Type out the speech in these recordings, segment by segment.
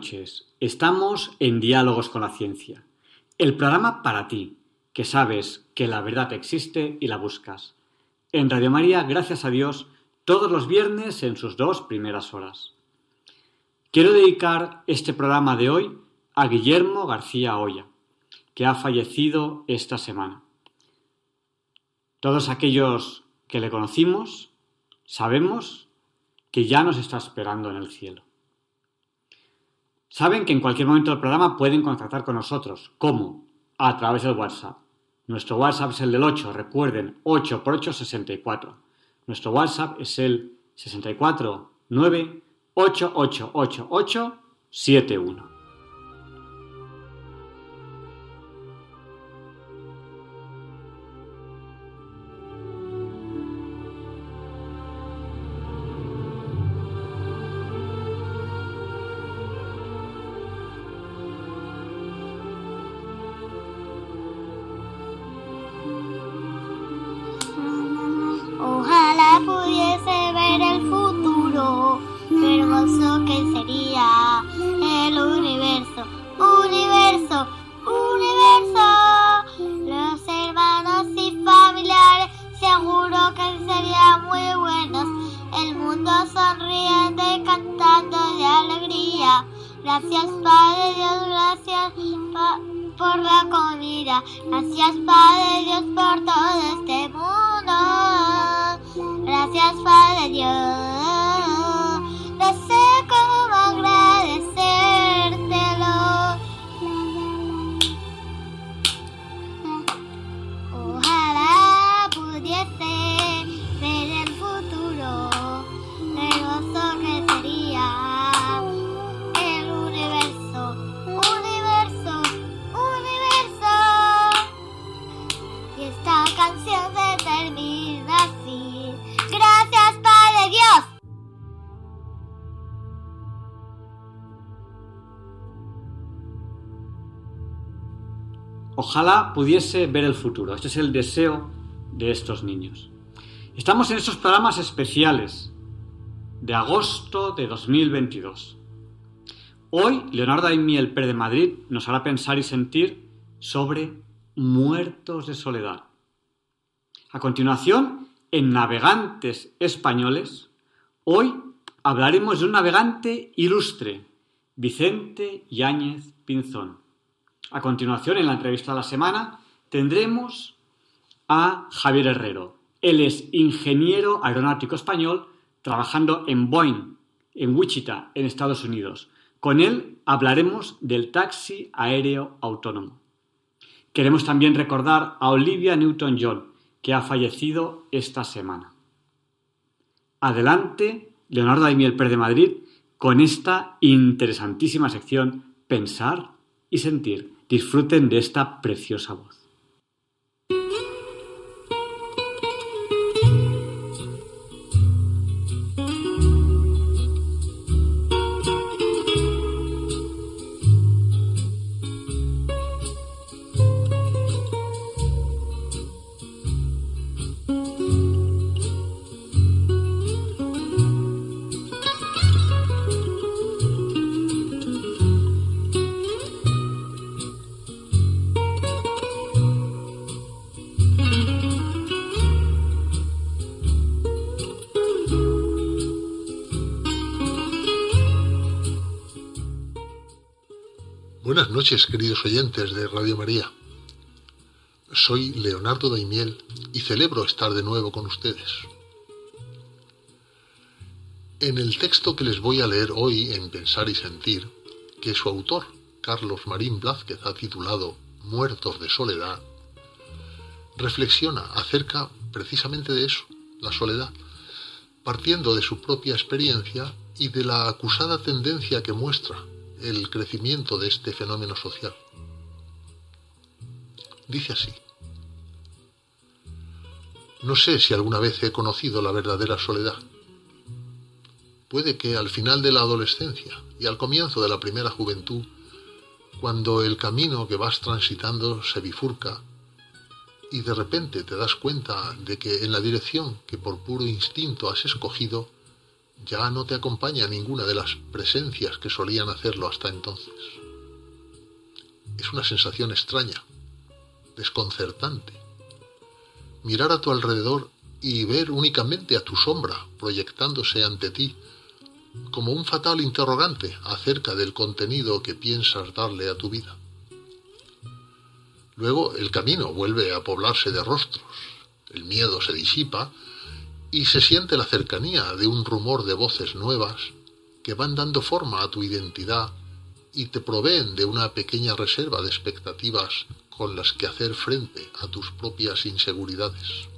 Noches. Estamos en Diálogos con la Ciencia, el programa para ti, que sabes que la verdad existe y la buscas. En Radio María, gracias a Dios, todos los viernes en sus dos primeras horas. Quiero dedicar este programa de hoy a Guillermo García Olla, que ha fallecido esta semana. Todos aquellos que le conocimos sabemos que ya nos está esperando en el cielo. Saben que en cualquier momento del programa pueden contactar con nosotros. ¿Cómo? A través del WhatsApp. Nuestro WhatsApp es el del 8, recuerden, 8 por 8, 64. Nuestro WhatsApp es el 64 9 71. Pudiese ver el futuro. Este es el deseo de estos niños. Estamos en esos programas especiales de agosto de 2022. Hoy, Leonardo Aimiel Pérez de Madrid nos hará pensar y sentir sobre muertos de soledad. A continuación, en Navegantes Españoles, hoy hablaremos de un navegante ilustre, Vicente Yáñez Pinzón. A continuación, en la entrevista de la semana, tendremos a Javier Herrero. Él es ingeniero aeronáutico español trabajando en Boeing, en Wichita, en Estados Unidos. Con él hablaremos del taxi aéreo autónomo. Queremos también recordar a Olivia Newton-John, que ha fallecido esta semana. Adelante, Leonardo Daimiel Pérez de Madrid, con esta interesantísima sección Pensar y Sentir. Disfruten de esta preciosa voz. Oyentes de Radio María. Soy Leonardo Daimiel y celebro estar de nuevo con ustedes. En el texto que les voy a leer hoy en Pensar y Sentir, que su autor, Carlos Marín Blázquez, ha titulado Muertos de Soledad, reflexiona acerca precisamente de eso, la soledad, partiendo de su propia experiencia y de la acusada tendencia que muestra el crecimiento de este fenómeno social. Dice así. No sé si alguna vez he conocido la verdadera soledad. Puede que al final de la adolescencia y al comienzo de la primera juventud, cuando el camino que vas transitando se bifurca y de repente te das cuenta de que en la dirección que por puro instinto has escogido ya no te acompaña ninguna de las presencias que solían hacerlo hasta entonces. Es una sensación extraña, desconcertante. Mirar a tu alrededor y ver únicamente a tu sombra proyectándose ante ti como un fatal interrogante acerca del contenido que piensas darle a tu vida. Luego el camino vuelve a poblarse de rostros, el miedo se disipa y se siente la cercanía de un rumor de voces nuevas que van dando forma a tu identidad y te proveen de una pequeña reserva de expectativas con las que hacer frente a tus propias inseguridades.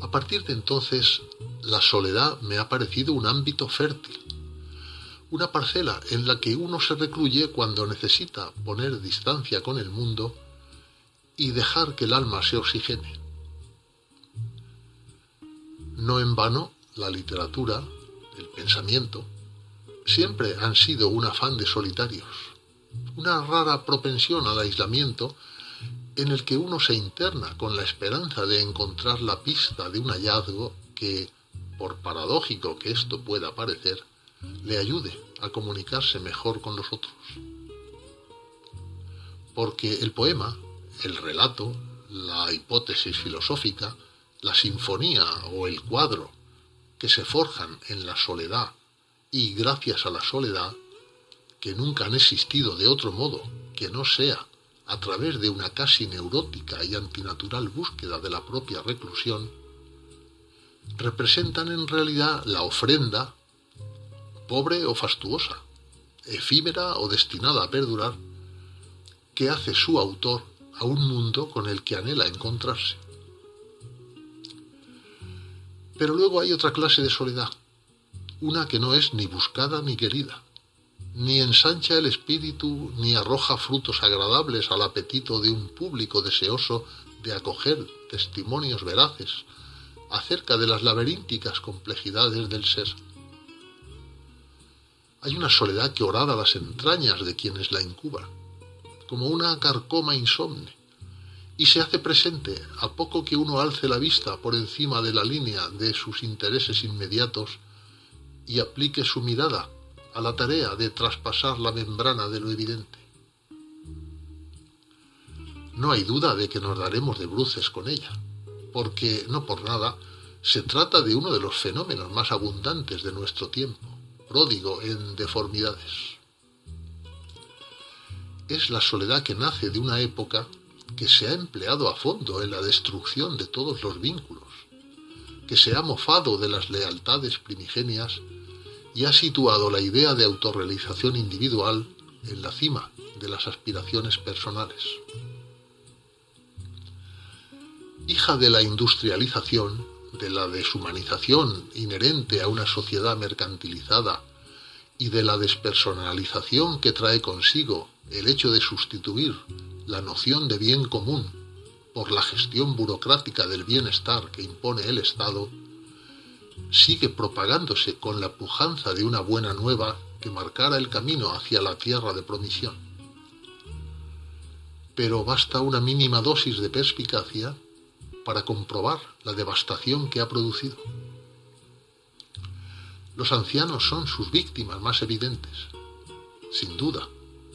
A partir de entonces, la soledad me ha parecido un ámbito fértil, una parcela en la que uno se recluye cuando necesita poner distancia con el mundo y dejar que el alma se oxigene. No en vano, la literatura, el pensamiento, siempre han sido un afán de solitarios, una rara propensión al aislamiento en el que uno se interna con la esperanza de encontrar la pista de un hallazgo que, por paradójico que esto pueda parecer, le ayude a comunicarse mejor con los otros. Porque el poema, el relato, la hipótesis filosófica, la sinfonía o el cuadro que se forjan en la soledad y gracias a la soledad, que nunca han existido de otro modo que no sea a través de una casi neurótica y antinatural búsqueda de la propia reclusión, representan en realidad la ofrenda, pobre o fastuosa, efímera o destinada a perdurar, que hace su autor a un mundo con el que anhela encontrarse. Pero luego hay otra clase de soledad, una que no es ni buscada ni querida, ni ensancha el espíritu ni arroja frutos agradables al apetito de un público deseoso de acoger testimonios veraces acerca de las laberínticas complejidades del ser. Hay una soledad que orada las entrañas de quienes la incuban, como una carcoma insomne, y se hace presente a poco que uno alce la vista por encima de la línea de sus intereses inmediatos y aplique su mirada a la tarea de traspasar la membrana de lo evidente. No hay duda de que nos daremos de bruces con ella, porque, no por nada, se trata de uno de los fenómenos más abundantes de nuestro tiempo, pródigo en deformidades. Es la soledad que nace de una época que se ha empleado a fondo en la destrucción de todos los vínculos, que se ha mofado de las lealtades primigenias y ha situado la idea de autorrealización individual en la cima de las aspiraciones personales. Hija de la industrialización, de la deshumanización inherente a una sociedad mercantilizada y de la despersonalización que trae consigo el hecho de sustituir la noción de bien común por la gestión burocrática del bienestar que impone el Estado, sigue propagándose con la pujanza de una buena nueva que marcara el camino hacia la tierra de promisión. Pero basta una mínima dosis de perspicacia para comprobar la devastación que ha producido. Los ancianos son sus víctimas más evidentes, sin duda,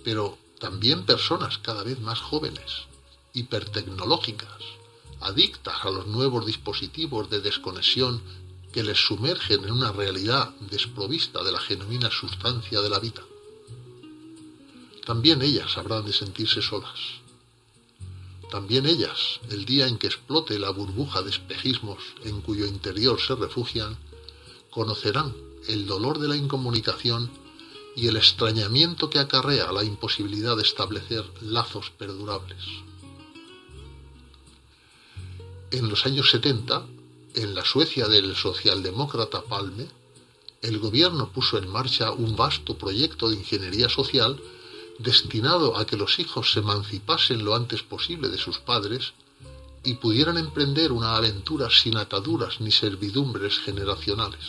pero también personas cada vez más jóvenes, hipertecnológicas, adictas a los nuevos dispositivos de desconexión que les sumergen en una realidad desprovista de la genuina sustancia de la vida. También ellas habrán de sentirse solas. También ellas, el día en que explote la burbuja de espejismos en cuyo interior se refugian, conocerán el dolor de la incomunicación y el extrañamiento que acarrea la imposibilidad de establecer lazos perdurables. En los años 70, en la Suecia del socialdemócrata Palme, el gobierno puso en marcha un vasto proyecto de ingeniería social destinado a que los hijos se emancipasen lo antes posible de sus padres y pudieran emprender una aventura sin ataduras ni servidumbres generacionales.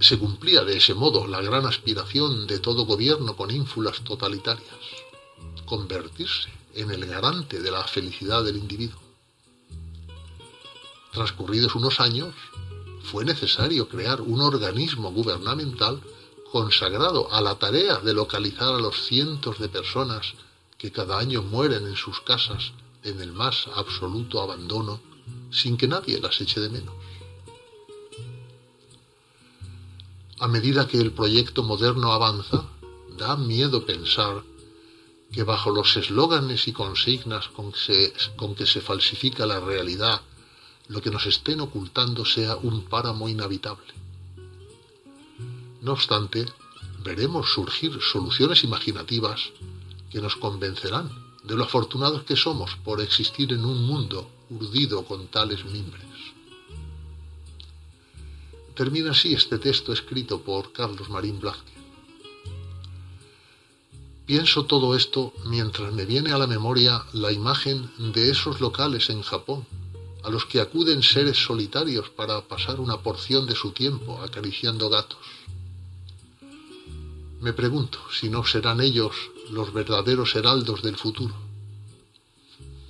Se cumplía de ese modo la gran aspiración de todo gobierno con ínfulas totalitarias, convertirse en el garante de la felicidad del individuo. Transcurridos unos años, fue necesario crear un organismo gubernamental consagrado a la tarea de localizar a los cientos de personas que cada año mueren en sus casas en el más absoluto abandono sin que nadie las eche de menos. A medida que el proyecto moderno avanza, da miedo pensar que bajo los eslóganes y consignas con que, se, falsifica la realidad, lo que nos estén ocultando sea un páramo inhabitable. No obstante, veremos surgir soluciones imaginativas que nos convencerán de lo afortunados que somos por existir en un mundo urdido con tales mimbres. Termina así este texto escrito por Carlos Marín Blázquez. Pienso todo esto mientras me viene a la memoria la imagen de esos locales en Japón, a los que acuden seres solitarios para pasar una porción de su tiempo acariciando gatos. Me pregunto si no serán ellos los verdaderos heraldos del futuro,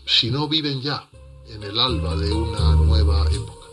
si no viven ya en el alba de una nueva época.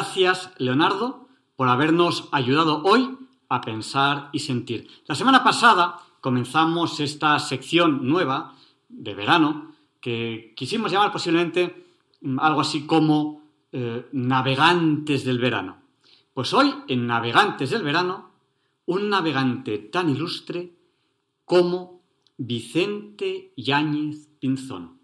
Gracias, Leonardo, por habernos ayudado hoy a pensar y sentir. La semana pasada comenzamos esta sección nueva de verano que quisimos llamar posiblemente mm, algo así como eh, Navegantes del Verano. Pues hoy, en Navegantes del Verano, un navegante tan ilustre como Vicente Yáñez Pinzón.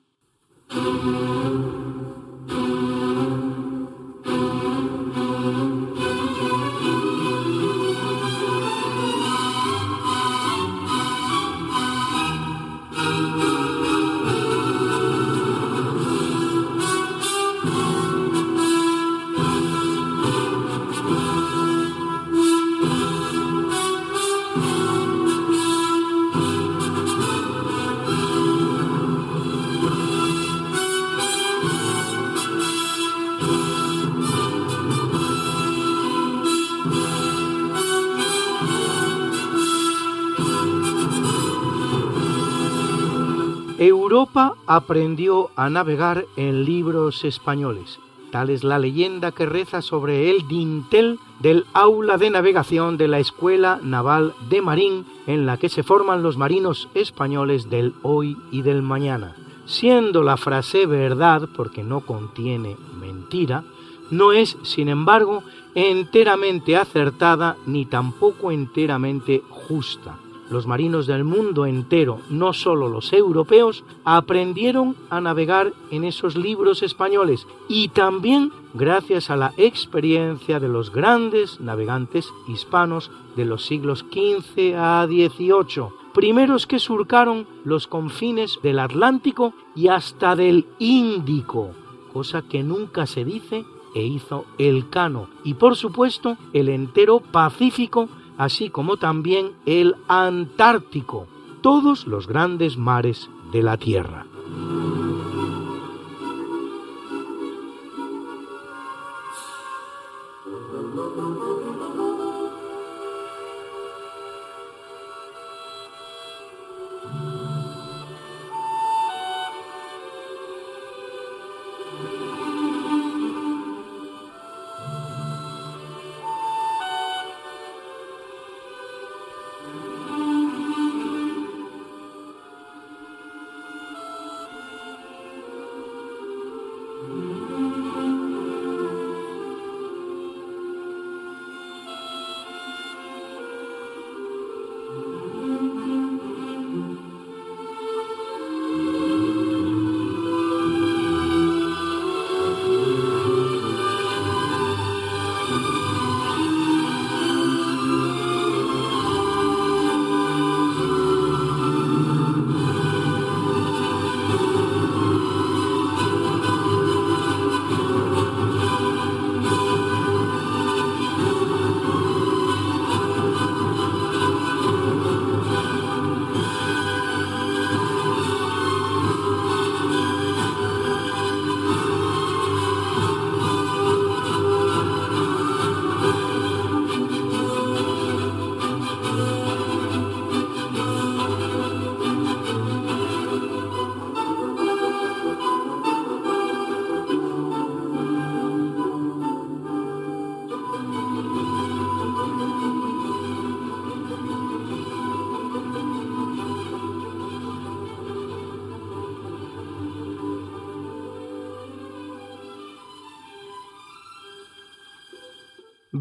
Europa aprendió a navegar en libros españoles. Tal es la leyenda que reza sobre el dintel del aula de navegación de la Escuela Naval de Marín, en la que se forman los marinos españoles del hoy y del mañana. Siendo la frase verdad, porque no contiene mentira, no es, sin embargo, enteramente acertada ni tampoco enteramente justa los marinos del mundo entero, no solo los europeos, aprendieron a navegar en esos libros españoles y también gracias a la experiencia de los grandes navegantes hispanos de los siglos XV a XVIII, primeros que surcaron los confines del Atlántico y hasta del Índico, cosa que nunca se dice e hizo el Cano, y por supuesto el entero Pacífico así como también el Antártico, todos los grandes mares de la Tierra.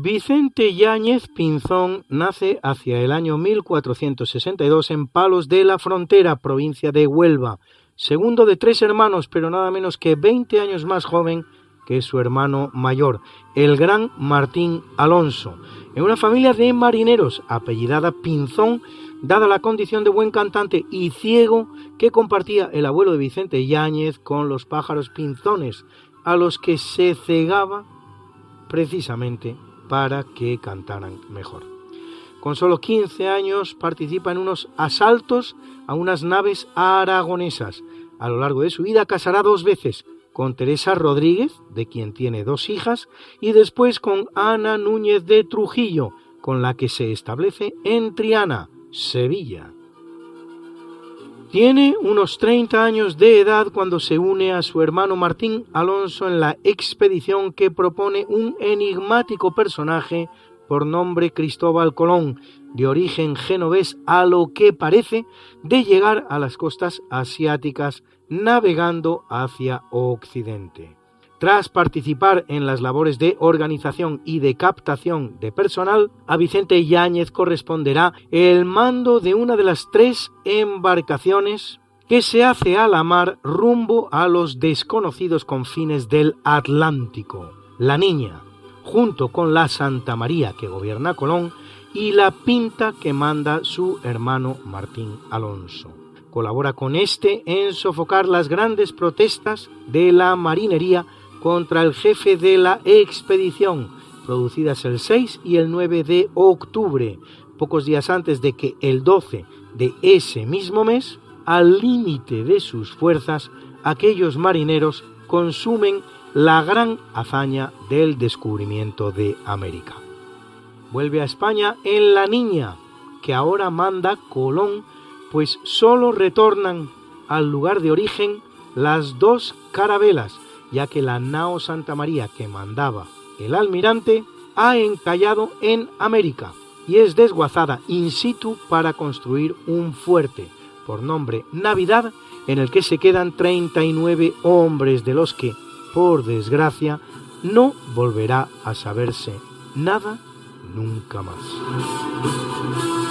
Vicente Yáñez Pinzón nace hacia el año 1462 en Palos de la Frontera, provincia de Huelva, segundo de tres hermanos, pero nada menos que 20 años más joven que su hermano mayor, el gran Martín Alonso, en una familia de marineros apellidada Pinzón, dada la condición de buen cantante y ciego que compartía el abuelo de Vicente Yáñez con los pájaros pinzones, a los que se cegaba precisamente para que cantaran mejor. Con solo 15 años participa en unos asaltos a unas naves aragonesas. A lo largo de su vida casará dos veces, con Teresa Rodríguez, de quien tiene dos hijas, y después con Ana Núñez de Trujillo, con la que se establece en Triana, Sevilla. Tiene unos 30 años de edad cuando se une a su hermano Martín Alonso en la expedición que propone un enigmático personaje por nombre Cristóbal Colón, de origen genovés a lo que parece, de llegar a las costas asiáticas navegando hacia Occidente. Tras participar en las labores de organización y de captación de personal, a Vicente Yáñez corresponderá el mando de una de las tres embarcaciones que se hace a la mar rumbo a los desconocidos confines del Atlántico. La Niña, junto con la Santa María que gobierna Colón y la Pinta que manda su hermano Martín Alonso. Colabora con este en sofocar las grandes protestas de la marinería contra el jefe de la expedición, producidas el 6 y el 9 de octubre, pocos días antes de que el 12 de ese mismo mes, al límite de sus fuerzas, aquellos marineros consumen la gran hazaña del descubrimiento de América. Vuelve a España en La Niña, que ahora manda Colón, pues sólo retornan al lugar de origen las dos carabelas, ya que la nao Santa María que mandaba el almirante ha encallado en América y es desguazada in situ para construir un fuerte por nombre Navidad en el que se quedan 39 hombres de los que por desgracia, no volverá a saberse nada nunca más.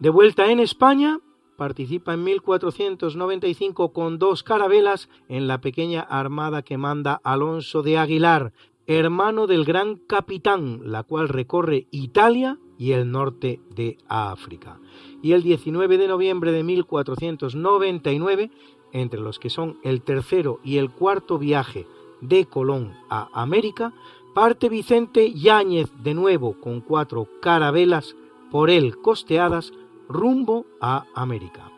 De vuelta en España, participa en 1495 con dos carabelas en la pequeña armada que manda Alonso de Aguilar, hermano del gran capitán, la cual recorre Italia y el norte de África. Y el 19 de noviembre de 1499, entre los que son el tercero y el cuarto viaje de Colón a América, parte Vicente Yáñez de nuevo con cuatro carabelas por él costeadas rumbo a América.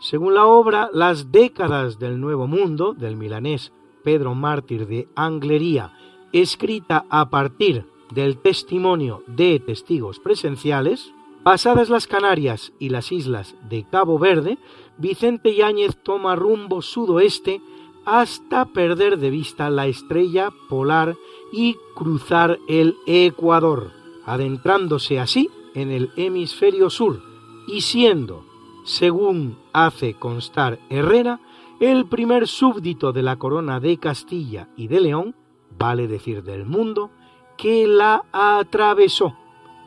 Según la obra Las décadas del Nuevo Mundo del milanés Pedro Mártir de Anglería, escrita a partir del testimonio de testigos presenciales, pasadas las Canarias y las islas de Cabo Verde, Vicente Yáñez toma rumbo sudoeste hasta perder de vista la estrella polar y cruzar el Ecuador, adentrándose así en el hemisferio sur, y siendo, según hace constar Herrera, el primer súbdito de la corona de Castilla y de León, vale decir del mundo, que la atravesó,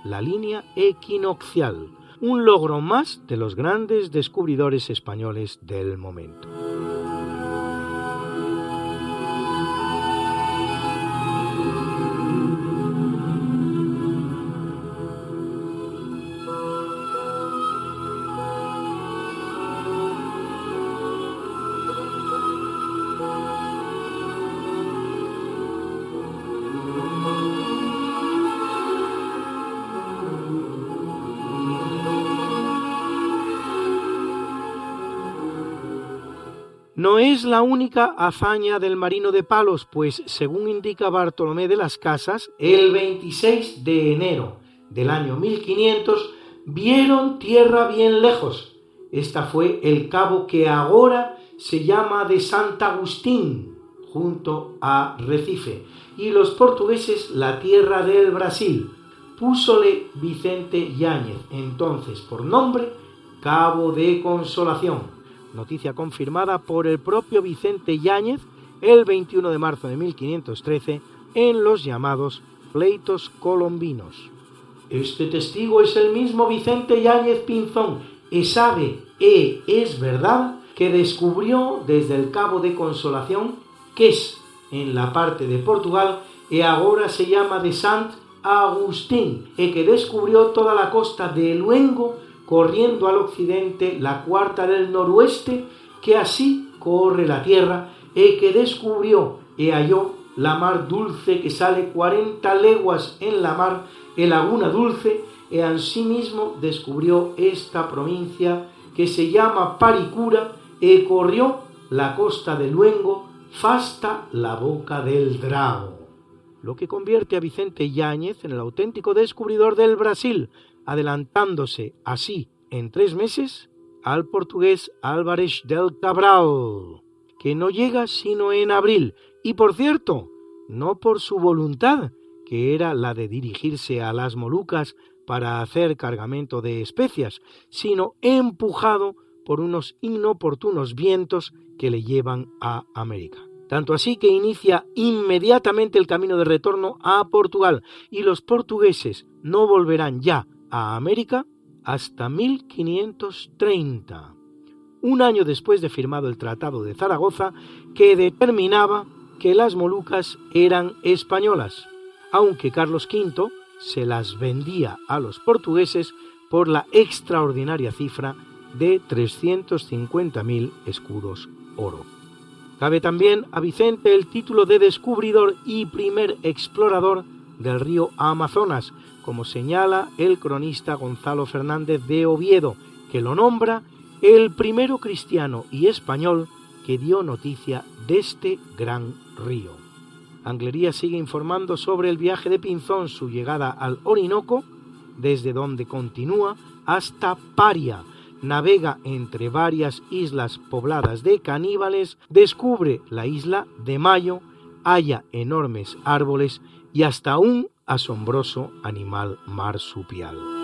la línea equinoccial, un logro más de los grandes descubridores españoles del momento. No es la única hazaña del marino de palos, pues según indica Bartolomé de las Casas, el 26 de enero del año 1500 vieron tierra bien lejos. Esta fue el cabo que ahora se llama de Sant Agustín, junto a Recife, y los portugueses la tierra del Brasil. Púsole Vicente Yáñez, entonces por nombre Cabo de Consolación. Noticia confirmada por el propio Vicente Yáñez el 21 de marzo de 1513 en los llamados pleitos colombinos. Este testigo es el mismo Vicente Yáñez Pinzón y sabe, e es verdad, que descubrió desde el Cabo de Consolación, que es en la parte de Portugal, y ahora se llama de Sant Agustín, y que descubrió toda la costa de Luengo, corriendo al occidente la cuarta del noroeste, que así corre la tierra, y que descubrió y halló la mar dulce que sale cuarenta leguas en la mar, y laguna dulce, y asimismo descubrió esta provincia que se llama Paricura, y corrió la costa de Luengo, fasta la boca del Drago. Lo que convierte a Vicente Yáñez en el auténtico descubridor del Brasil, adelantándose así en tres meses al portugués Álvarez del Cabral, que no llega sino en abril, y por cierto, no por su voluntad, que era la de dirigirse a las Molucas para hacer cargamento de especias, sino empujado por unos inoportunos vientos que le llevan a América. Tanto así que inicia inmediatamente el camino de retorno a Portugal y los portugueses no volverán ya a América hasta 1530, un año después de firmado el Tratado de Zaragoza que determinaba que las Molucas eran españolas, aunque Carlos V se las vendía a los portugueses por la extraordinaria cifra de 350.000 escudos oro. Cabe también a Vicente el título de descubridor y primer explorador del río Amazonas, como señala el cronista Gonzalo Fernández de Oviedo, que lo nombra el primero cristiano y español que dio noticia de este gran río. Anglería sigue informando sobre el viaje de Pinzón, su llegada al Orinoco, desde donde continúa hasta Paria, navega entre varias islas pobladas de caníbales, descubre la isla de Mayo, halla enormes árboles y hasta un asombroso animal marsupial.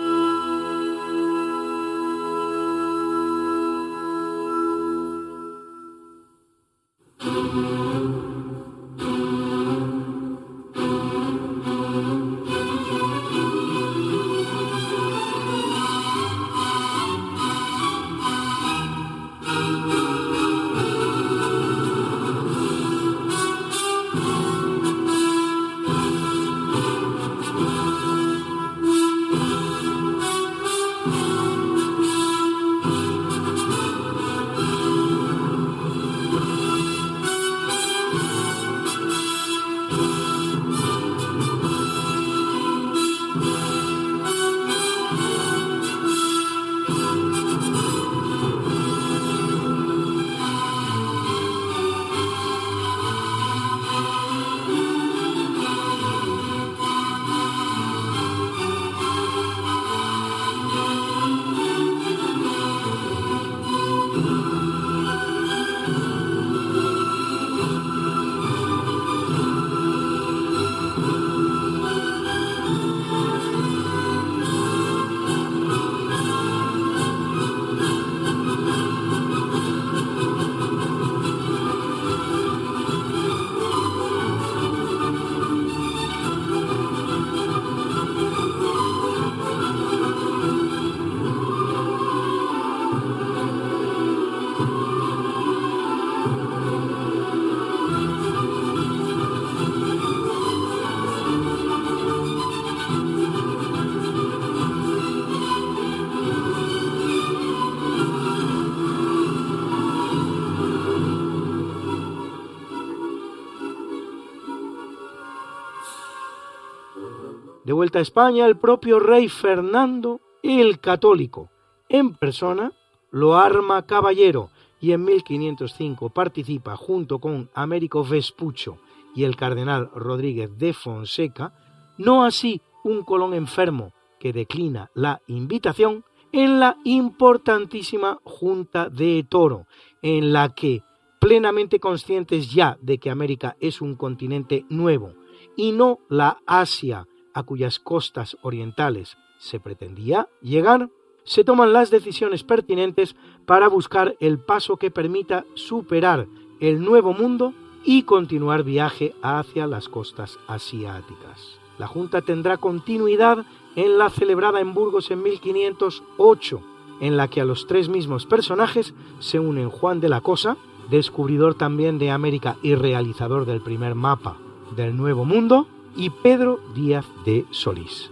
Vuelta a España, el propio rey Fernando el Católico, en persona, lo arma caballero y en 1505 participa junto con Américo Vespucho y el cardenal Rodríguez de Fonseca, no así un Colón enfermo que declina la invitación en la importantísima Junta de Toro, en la que, plenamente conscientes ya de que América es un continente nuevo y no la Asia a cuyas costas orientales se pretendía llegar, se toman las decisiones pertinentes para buscar el paso que permita superar el nuevo mundo y continuar viaje hacia las costas asiáticas. La Junta tendrá continuidad en la celebrada en Burgos en 1508, en la que a los tres mismos personajes se unen Juan de la Cosa, descubridor también de América y realizador del primer mapa del Nuevo Mundo, y Pedro Díaz de Solís.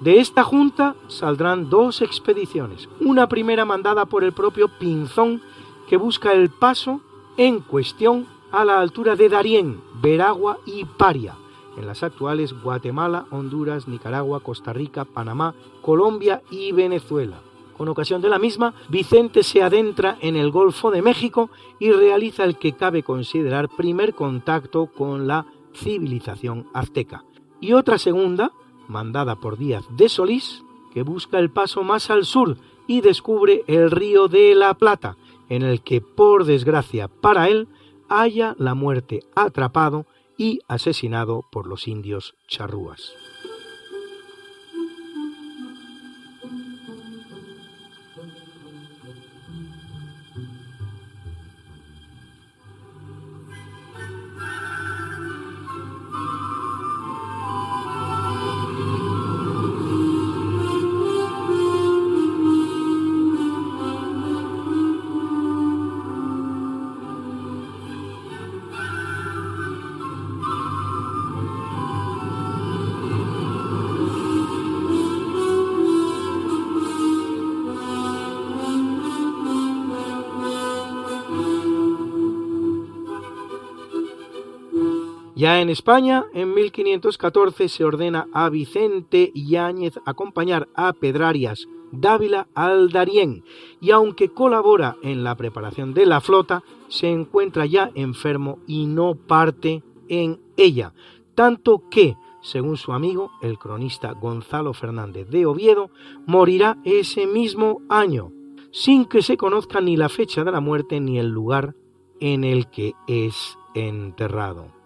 De esta junta saldrán dos expediciones, una primera mandada por el propio Pinzón, que busca el paso en cuestión a la altura de Darién, Veragua y Paria, en las actuales Guatemala, Honduras, Nicaragua, Costa Rica, Panamá, Colombia y Venezuela. Con ocasión de la misma, Vicente se adentra en el Golfo de México y realiza el que cabe considerar primer contacto con la civilización azteca. Y otra segunda, mandada por Díaz de Solís, que busca el paso más al sur y descubre el río de la Plata, en el que, por desgracia para él, haya la muerte atrapado y asesinado por los indios charrúas. Ya en España, en 1514 se ordena a Vicente Yáñez acompañar a Pedrarias Dávila al Darién y aunque colabora en la preparación de la flota, se encuentra ya enfermo y no parte en ella, tanto que, según su amigo, el cronista Gonzalo Fernández de Oviedo, morirá ese mismo año, sin que se conozca ni la fecha de la muerte ni el lugar en el que es enterrado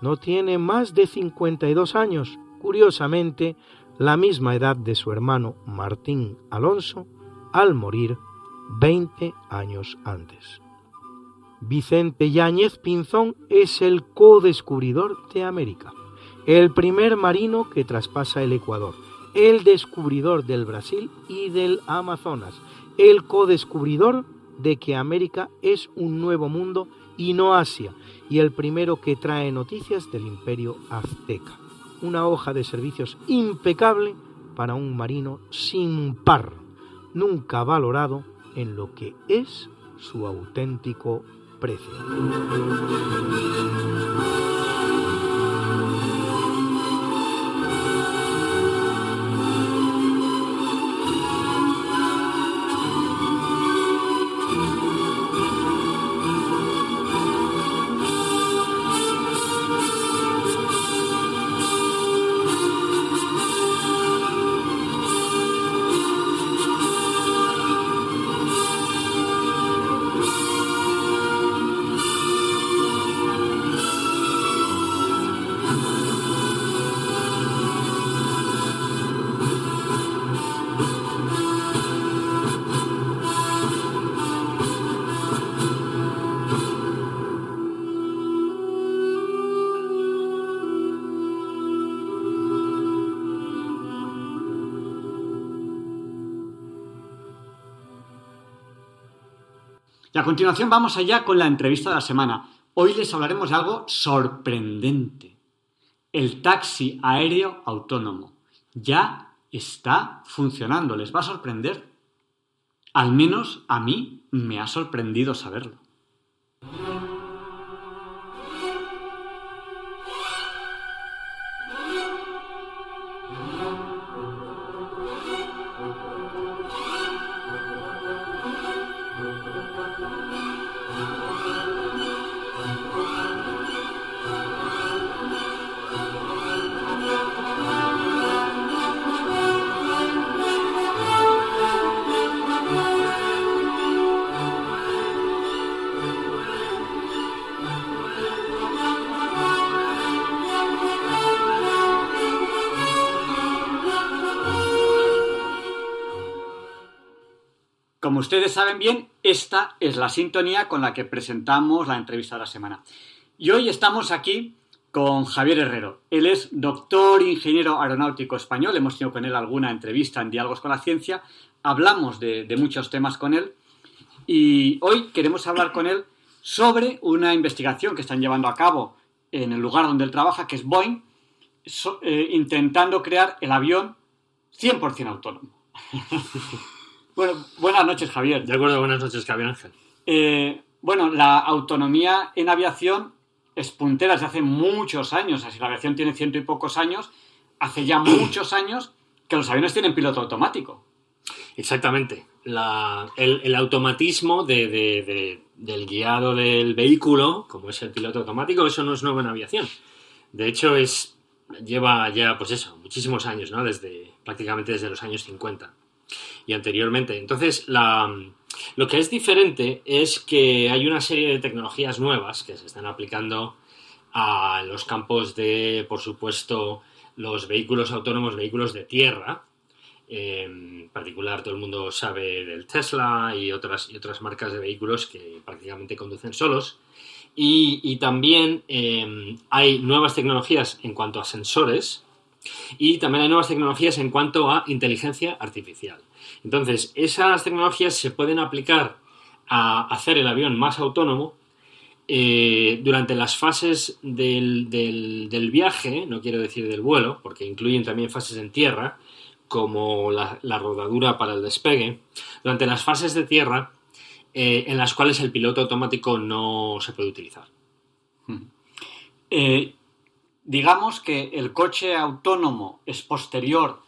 no tiene más de 52 años, curiosamente la misma edad de su hermano Martín Alonso al morir 20 años antes. Vicente Yáñez Pinzón es el co-descubridor de América, el primer marino que traspasa el Ecuador, el descubridor del Brasil y del Amazonas, el co-descubridor de que América es un nuevo mundo y no Asia, y el primero que trae noticias del imperio azteca. Una hoja de servicios impecable para un marino sin par, nunca valorado en lo que es su auténtico precio. Continuación vamos allá con la entrevista de la semana. Hoy les hablaremos de algo sorprendente. El taxi aéreo autónomo. Ya está funcionando. ¿Les va a sorprender? Al menos a mí me ha sorprendido saberlo. Ustedes saben bien, esta es la sintonía con la que presentamos la entrevista de la semana. Y hoy estamos aquí con Javier Herrero. Él es doctor ingeniero aeronáutico español. Hemos tenido con él alguna entrevista en Diálogos con la Ciencia. Hablamos de, muchos temas con él. Y hoy queremos hablar con él sobre una investigación que están llevando a cabo en el lugar donde él trabaja, que es Boeing, eh, intentando crear el avión 100% autónomo. bueno, buenas noches, Javier. De acuerdo, buenas noches, Javier Ángel. Eh, bueno, la autonomía en aviación es puntera desde hace muchos años. Así la aviación tiene ciento y pocos años. Hace ya muchos años que los aviones tienen piloto automático. Exactamente. el, automatismo del guiado del vehículo, como es el piloto automático, eso no es nuevo en aviación. De hecho, es lleva ya, pues eso, muchísimos años, ¿no? Desde, prácticamente desde los años 50 y anteriormente. Entonces, lo que es diferente es que hay una serie de tecnologías nuevas que se están aplicando a los campos de, por supuesto, los vehículos autónomos, vehículos de tierra. En particular, todo el mundo sabe del Tesla y otras, otras marcas de vehículos que prácticamente conducen solos. Y, también em, hay nuevas tecnologías en cuanto a sensores y también hay nuevas tecnologías en cuanto a inteligencia artificial. Entonces, esas tecnologías se pueden aplicar a hacer el avión más autónomo eh, durante las fases del, viaje, no quiero decir del vuelo, porque incluyen también fases en tierra, como la, la rodadura para el despegue. Durante las fases de tierra, eh, en las cuales el piloto automático no se puede utilizar. Hmm. Eh, digamos que el coche autónomo es posterior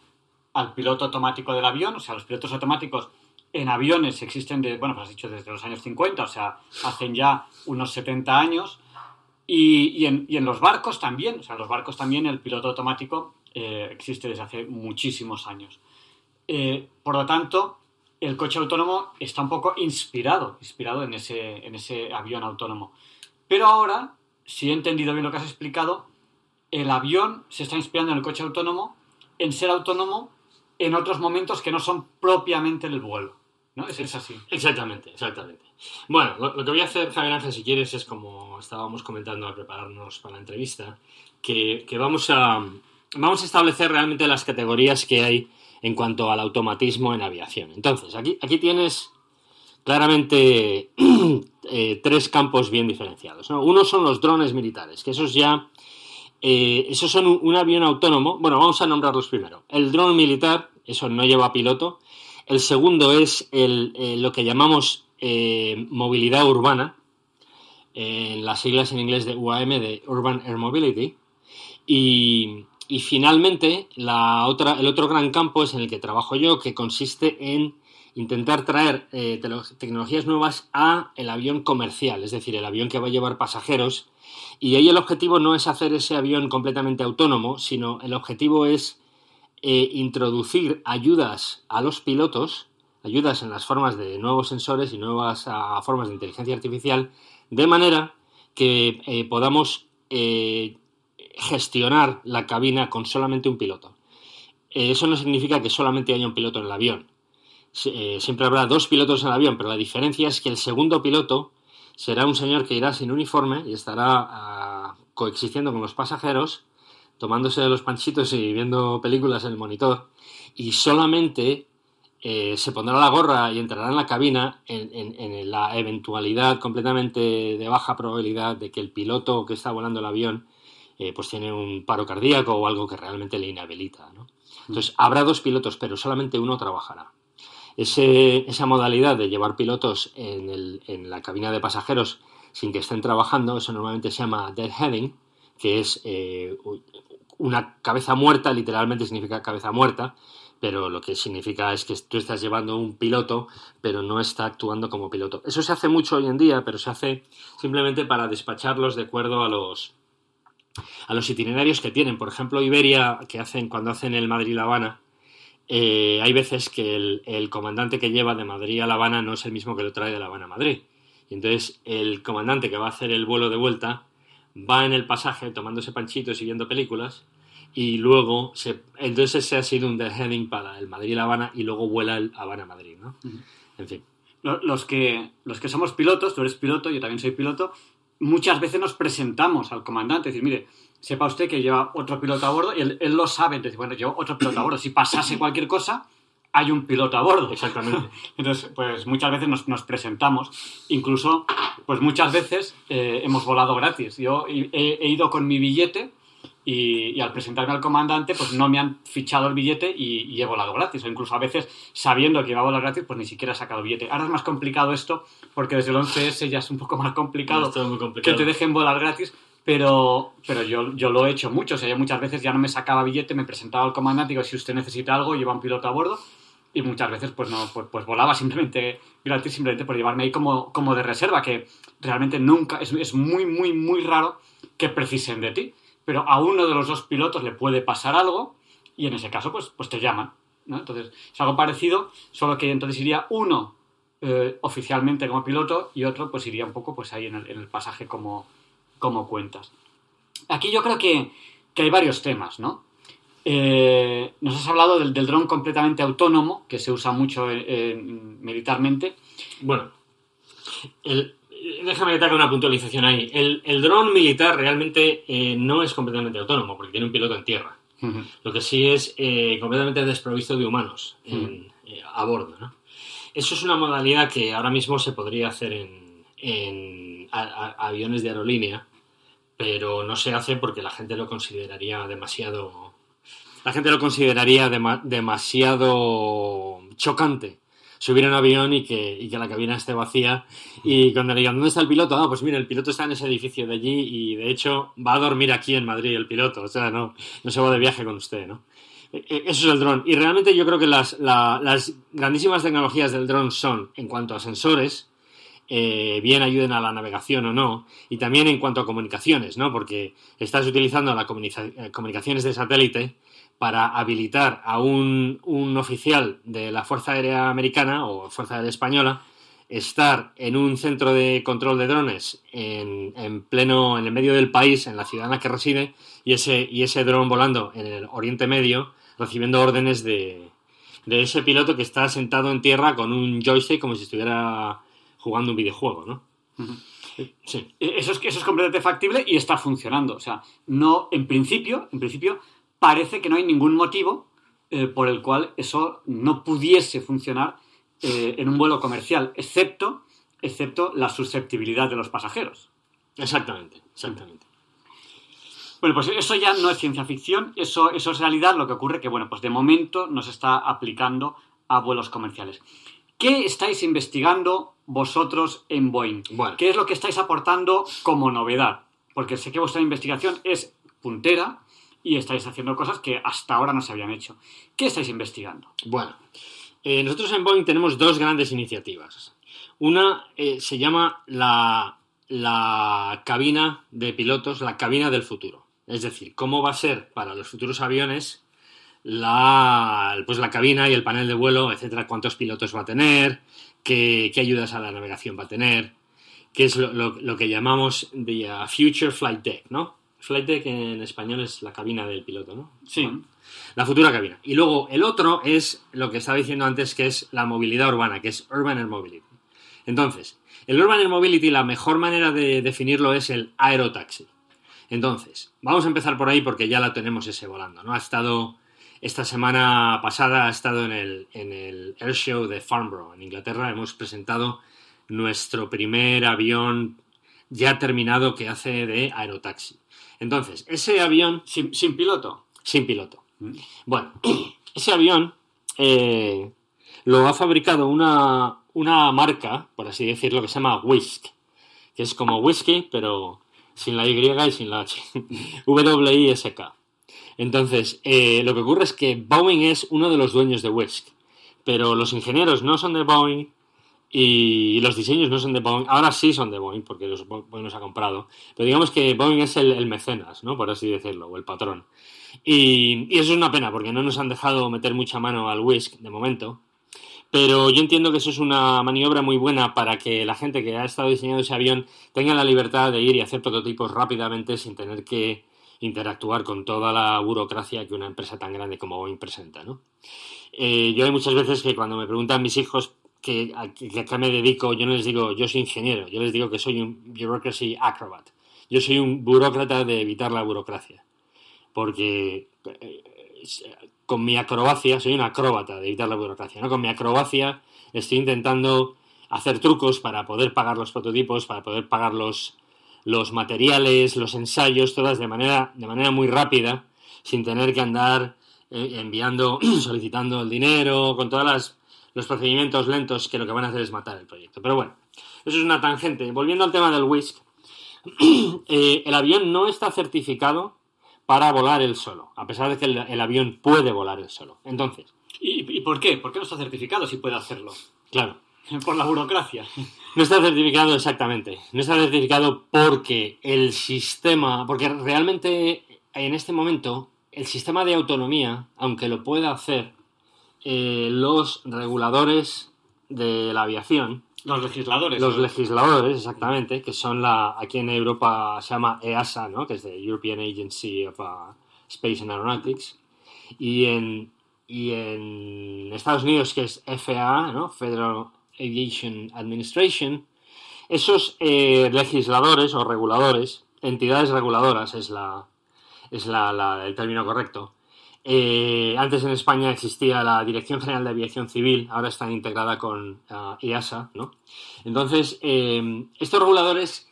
al piloto automático del avión, o sea, los pilotos automáticos en aviones existen, de, bueno, pues has dicho desde los años 50, o sea, hacen ya unos 70 años, y, en, los barcos también, o sea, en los barcos también el piloto automático eh, existe desde hace muchísimos años. por lo tanto, el coche autónomo está un poco inspirado, inspirado en ese, en ese avión autónomo. Pero ahora, si he entendido bien lo que has explicado, el avión se está inspirando en el coche autónomo en ser autónomo en otros momentos que no son propiamente el vuelo. ¿No? Es, así. Exactamente, exactamente. Bueno, lo, que voy a hacer, Javier Ángel, si quieres, es como estábamos comentando al prepararnos para la entrevista, que, que vamos, a, vamos a establecer realmente las categorías que hay en cuanto al automatismo en aviación. Entonces, aquí, aquí tienes claramente eh, tres campos bien diferenciados. Uno son los drones militares, que esos ya, eh, esos son un, avión autónomo. Bueno, vamos a nombrarlos primero. El dron militar, eso no lleva piloto. El segundo es el, eh, lo que llamamos movilidad urbana, en las siglas en inglés de UAM, de Urban Air Mobility. Y, y finalmente, la otra, el otro gran campo es en el que trabajo yo, que consiste en intentar traer eh, tecnologías nuevas a el avión comercial, es decir, el avión que va a llevar pasajeros. Y ahí el objetivo no es hacer ese avión completamente autónomo, sino el objetivo es eh, introducir ayudas a los pilotos, ayudas en las formas de nuevos sensores y nuevas formas de inteligencia artificial, de manera que eh, podamos gestionar la cabina con solamente un piloto. Eso no significa que solamente haya un piloto en el avión. Eh, siempre habrá dos pilotos en el avión, pero la diferencia es que el segundo piloto será un señor que irá sin uniforme y estará ah, coexistiendo con los pasajeros, tomándose los panchitos y viendo películas en el monitor, y solamente eh, se pondrá la gorra y entrará en la cabina en, la eventualidad completamente de baja probabilidad de que el piloto que está volando el avión eh, pues tiene un paro cardíaco o algo que realmente le inhabilita. Entonces, habrá dos pilotos, pero solamente uno trabajará. Esa modalidad de llevar pilotos en, la cabina de pasajeros sin que estén trabajando, eso normalmente se llama deadheading, que es eh, una cabeza muerta, literalmente significa cabeza muerta, pero lo que significa es que tú estás llevando un piloto, pero no está actuando como piloto. Eso se hace mucho hoy en día, pero se hace simplemente para despacharlos de acuerdo a los, a los itinerarios que tienen. Por ejemplo, Iberia, que hacen cuando hacen el Madrid-La Habana, eh, hay veces que el, comandante que lleva de Madrid a La Habana no es el mismo que lo trae de La Habana a Madrid. Y entonces el comandante que va a hacer el vuelo de vuelta va en el pasaje tomándose panchitos y viendo películas y luego, se, entonces ese ha sido un heading para el Madrid-La Habana y luego vuela el Habana-Madrid, ¿no? En fin. Los que, los que somos pilotos, tú eres piloto, yo también soy piloto, muchas veces nos presentamos al comandante, decir, mire, sepa usted que lleva otro piloto a bordo y él, él lo sabe, entonces, bueno, llevo otro piloto a bordo, si pasase cualquier cosa, hay un piloto a bordo. Exactamente. Entonces, pues muchas veces nos, nos presentamos, incluso, pues muchas veces eh, hemos volado gratis. Yo he, he ido con mi billete y, y al presentarme al comandante, pues no me han fichado el billete y, y he volado gratis. O incluso a veces, sabiendo que iba a volar gratis, pues ni siquiera he sacado el billete. Ahora es más complicado esto, porque desde el 11S ya es un poco más complicado, Es todo muy complicado. que te dejen volar gratis. Pero, pero yo, yo lo he hecho mucho. O sea, yo muchas veces ya no me sacaba billete, me presentaba al comandante y digo, si usted necesita algo, lleva un piloto a bordo y muchas veces pues no pues, pues volaba simplemente gratis simplemente por llevarme ahí como, como de reserva que realmente nunca es, es muy muy muy raro que precisen de ti pero a uno de los dos pilotos le puede pasar algo y en ese caso pues pues te llaman ¿no? entonces es algo parecido solo que entonces iría uno eh, oficialmente como piloto y otro pues iría un poco pues ahí en el, en el pasaje como como cuentas aquí yo creo que, que hay varios temas no eh, nos has hablado del, del dron completamente autónomo, que se usa mucho en- en- militarmente. Bueno, el- déjame que te haga una puntualización ahí. El, el dron militar realmente eh, no es completamente autónomo, porque tiene un piloto en tierra. Lo que sí es eh, completamente desprovisto de humanos en- a bordo. ¿no? Eso es una modalidad que ahora mismo se podría hacer en, en a- a- aviones de aerolínea, pero no se hace porque la gente lo consideraría demasiado. La gente lo consideraría dema- demasiado chocante subir a un avión y que, y que la cabina esté vacía y cuando le digan ¿dónde está el piloto? Ah, pues mira, el piloto está en ese edificio de allí y de hecho va a dormir aquí en Madrid el piloto, o sea, no, no se va de viaje con usted, ¿no? E- e- Eso es el dron. Y realmente yo creo que las, la- las grandísimas tecnologías del dron son, en cuanto a sensores, eh, bien ayuden a la navegación o no, y también en cuanto a comunicaciones, ¿no? Porque estás utilizando las comunicaciones de satélite para habilitar a un, un oficial de la Fuerza Aérea Americana o Fuerza Aérea Española estar en un centro de control de drones en, en pleno, en el medio del país, en la ciudad en la que reside, y ese, y ese dron volando en el Oriente Medio, recibiendo órdenes de, de ese piloto que está sentado en tierra con un joystick como si estuviera jugando un videojuego, ¿no? Sí. Eh, Eso es, eso es completamente factible y está funcionando. O sea, no, en principio, en principio, parece que no hay ningún motivo eh, por el cual eso no pudiese funcionar eh, en un vuelo comercial, excepto, excepto la susceptibilidad de los pasajeros. Exactamente, exactamente. Bueno, pues eso ya no es ciencia ficción, eso, eso es realidad. Lo que ocurre que, bueno, pues de momento no se está aplicando a vuelos comerciales. ¿Qué estáis investigando vosotros en Boeing? Bueno. ¿Qué es lo que estáis aportando como novedad? Porque sé que vuestra investigación es puntera y estáis haciendo cosas que hasta ahora no se habían hecho. ¿Qué estáis investigando? Bueno, eh, nosotros en Boeing tenemos dos grandes iniciativas. Una eh, se llama la, la cabina de pilotos, la cabina del futuro. Es decir, cómo va a ser para los futuros aviones la, pues la cabina y el panel de vuelo, etcétera, cuántos pilotos va a tener, qué, qué ayudas a la navegación va a tener, qué es lo, lo- lo que llamamos the uh, Future Flight Deck, ¿no? Flight Deck en español es la cabina del piloto, ¿no? Sí. La futura cabina. Y luego el otro es lo que estaba diciendo antes, que es la movilidad urbana, que es Urban Air Mobility. Entonces, el Urban Air Mobility, la mejor manera de definirlo es el aerotaxi. Entonces, vamos a empezar por ahí porque ya la tenemos ese volando, ¿no? Ha estado, esta semana pasada ha estado en el, en el Air Show de Farnborough, en Inglaterra. Hemos presentado nuestro primer avión ya terminado que hace de aerotaxi. Entonces, ese avión Sin, sin piloto. sin piloto. Bueno, ese avión eh, lo ha fabricado una, una marca, por así decirlo, que se llama Whisk, que es como whisky, pero sin la Y y sin la H. W-I-S-K. Entonces, eh, lo que ocurre es que Boeing es uno de los dueños de Whisk, pero los ingenieros no son de Boeing y los diseños no son de Boeing. Ahora sí son de Boeing, porque los Bo- Boeing los ha comprado. Pero digamos que Boeing es el, mecenas, ¿no? Por así decirlo, o el patrón. Y, y eso es una pena, porque no nos han dejado meter mucha mano al Whisk de momento. Pero yo entiendo que eso es una maniobra muy buena para que la gente que ha estado diseñando ese avión tenga la libertad de ir y hacer prototipos rápidamente sin tener que, interactuar con toda la burocracia que una empresa tan grande como Boeing presenta, ¿no? Eh, yo hay muchas veces que cuando me preguntan mis hijos que, a, qué me dedico, yo no les digo yo soy ingeniero, yo les digo que soy un bureaucracy acrobat. Yo soy un burócrata de evitar la burocracia. Porque eh, con mi acrobacia, soy un acróbata de evitar la burocracia, ¿no? Con mi acrobacia estoy intentando hacer trucos para poder pagar los prototipos, para poder pagar los, los materiales, los ensayos, todas de manera, de manera muy rápida, sin tener que andar eh, enviando, solicitando el dinero, con todos los procedimientos lentos que lo que van a hacer es matar el proyecto. Pero bueno, eso es una tangente. Volviendo al tema del WISC, eh, el avión no está certificado para volar él solo, a pesar de que el, avión puede volar él solo. Entonces. ¿Y, ¿Y por qué? ¿Por qué no está certificado si puede hacerlo? Claro. Por la burocracia. No está certificado exactamente. No está certificado porque el sistema, porque realmente en este momento el sistema de autonomía, aunque lo pueda hacer eh, los reguladores de la aviación, los legisladores. Los legisladores, exactamente, que son la. Aquí en Europa se llama EASA, ¿no? Que es de European Agency of uh, Space and Aeronautics. Y en, y en Estados Unidos, que es FAA, ¿no? Federal Aviation Administration. Esos eh, legisladores o reguladores, entidades reguladoras es, la, es la, el término correcto, eh, antes en España existía la Dirección General de Aviación Civil, ahora está integrada con IASA, ¿no? Entonces, eh, estos reguladores,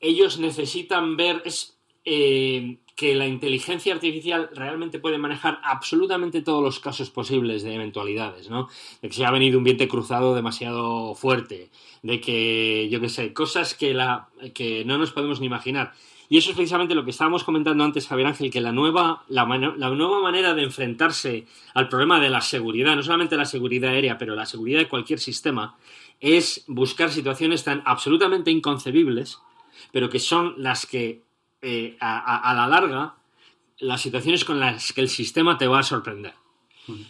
ellos necesitan ver es, eh, que la inteligencia artificial realmente puede manejar absolutamente todos los casos posibles de eventualidades, ¿no? De que se ha venido un viento cruzado demasiado fuerte, de que, yo qué sé, cosas que, la, que no nos podemos ni imaginar. Y eso es precisamente lo que estábamos comentando antes, Javier Ángel, que la nueva, la, nueva manera de enfrentarse al problema de la seguridad, no solamente la seguridad aérea, pero la seguridad de cualquier sistema, es buscar situaciones tan absolutamente inconcebibles, pero que son las que eh, a, la larga, las situaciones con las que el sistema te va a sorprender.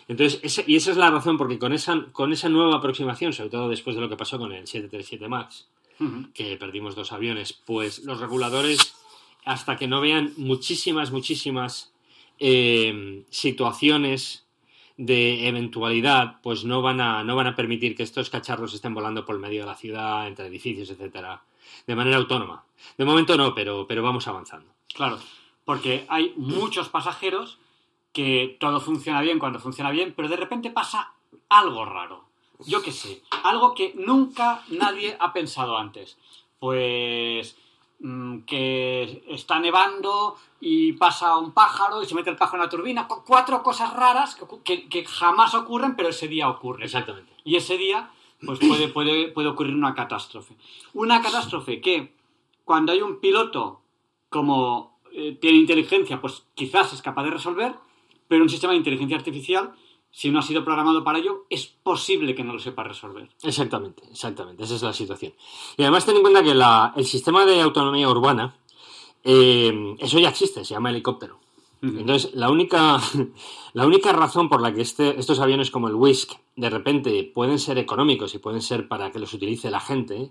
Entonces, y esa es la razón, porque con esa, con esa nueva aproximación, sobre todo después de lo que pasó con el 737 MAX, que perdimos dos aviones, pues los reguladores hasta que no vean muchísimas, muchísimas eh, situaciones de eventualidad, pues no van, a, no van a permitir que estos cacharros estén volando por el medio de la ciudad, entre edificios, etcétera, de manera autónoma. De momento no, pero, pero vamos avanzando. Claro, porque hay muchos pasajeros que todo funciona bien cuando funciona bien, pero de repente pasa algo raro. Yo qué sé, algo que nunca nadie ha pensado antes. Pues Mm, que está nevando y pasa un pájaro y se mete el pájaro en la turbina. Cuatro cosas raras que, jamás ocurren, pero ese día ocurre. Exactamente. Y ese día, pues puede, puede, puede ocurrir una catástrofe. Una catástrofe que, cuando hay un piloto como eh, tiene inteligencia, pues quizás es capaz de resolver, pero un sistema de inteligencia artificial si no ha sido programado para ello, es posible que no lo sepa resolver. Exactamente, exactamente, esa es la situación. Y además ten en cuenta que el sistema de autonomía urbana, eh, eso ya existe, se llama helicóptero. Entonces, la única, la única razón por la que este, estos aviones como el Whisk de repente pueden ser económicos y pueden ser para que los utilice la gente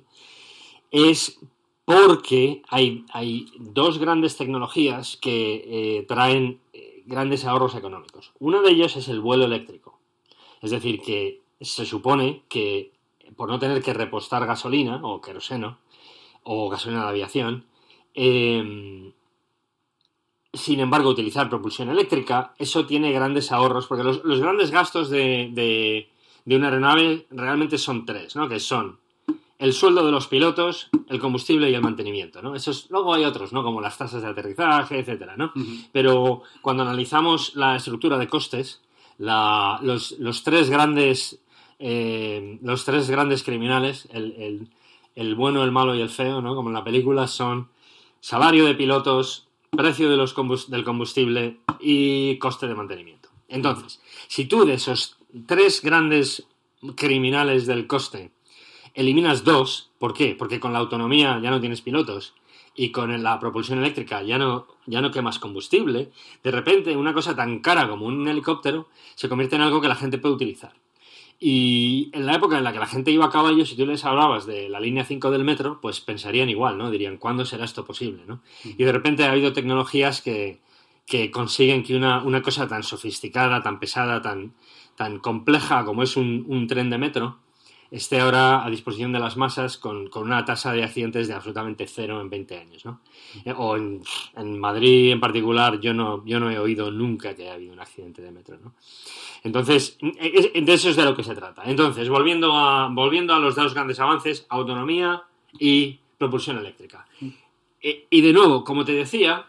es porque hay, hay dos grandes tecnologías que eh, traen grandes ahorros económicos. Uno de ellos es el vuelo eléctrico. Es decir, que se supone que por no tener que repostar gasolina o queroseno o gasolina de aviación, em, sin embargo, utilizar propulsión eléctrica, eso tiene grandes ahorros, porque los, grandes gastos de, de, de, una aeronave realmente son tres, ¿no? que son el sueldo de los pilotos, el combustible y el mantenimiento, ¿no? luego hay otros, ¿no? Como las tasas de aterrizaje, etcétera, ¿no? Pero cuando analizamos la estructura de costes, los, tres grandes eh, los tres grandes criminales, el, bueno, el malo y el feo, ¿no? Como en la película, son salario de pilotos, precio de los del combustible y coste de mantenimiento. Entonces, si tú de esos tres grandes criminales del coste eliminas dos. ¿Por qué? Porque con la autonomía ya no tienes pilotos y con la propulsión eléctrica ya no, ya no quemas combustible. De repente, una cosa tan cara como un helicóptero se convierte en algo que la gente puede utilizar. Y en la época en la que la gente iba a caballo, si tú les hablabas de la línea 5 del metro, pues pensarían igual, ¿no? Dirían, ¿cuándo será esto posible, ¿no? Y de repente ha habido tecnologías que, que consiguen que una, una, cosa tan sofisticada, tan pesada, tan, tan compleja como es un, un, tren de metro, esté ahora a disposición de las masas con, con, una tasa de accidentes de absolutamente cero en 20 años. ¿no? O en, en, Madrid en particular yo no, yo no he oído nunca que haya habido un accidente de metro. ¿no? Entonces, de eso es de lo que se trata. Entonces, volviendo a, volviendo a los dos grandes avances, autonomía y propulsión eléctrica. Y de nuevo, como te decía,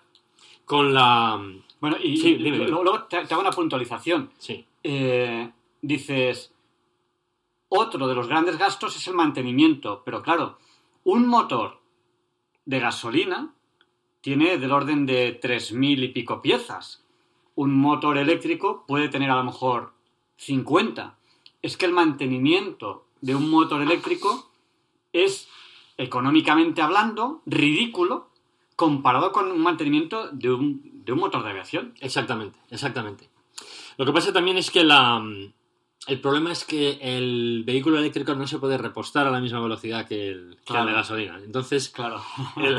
con la... Bueno, y, sí, dime, dime. luego te, te, hago una puntualización. Sí. Eh, dices, otro de los grandes gastos es el mantenimiento, pero claro, un motor de gasolina tiene del orden de 3.000 y pico piezas. Un motor eléctrico puede tener a lo mejor 50. Es que el mantenimiento de un motor eléctrico es, económicamente hablando, ridículo comparado con un mantenimiento de un, de un motor de aviación. Exactamente, exactamente. Lo que pasa también es que la, el problema es que el vehículo eléctrico no se puede repostar a la misma velocidad que el, Claro. que el de gasolina. Entonces, Claro. el-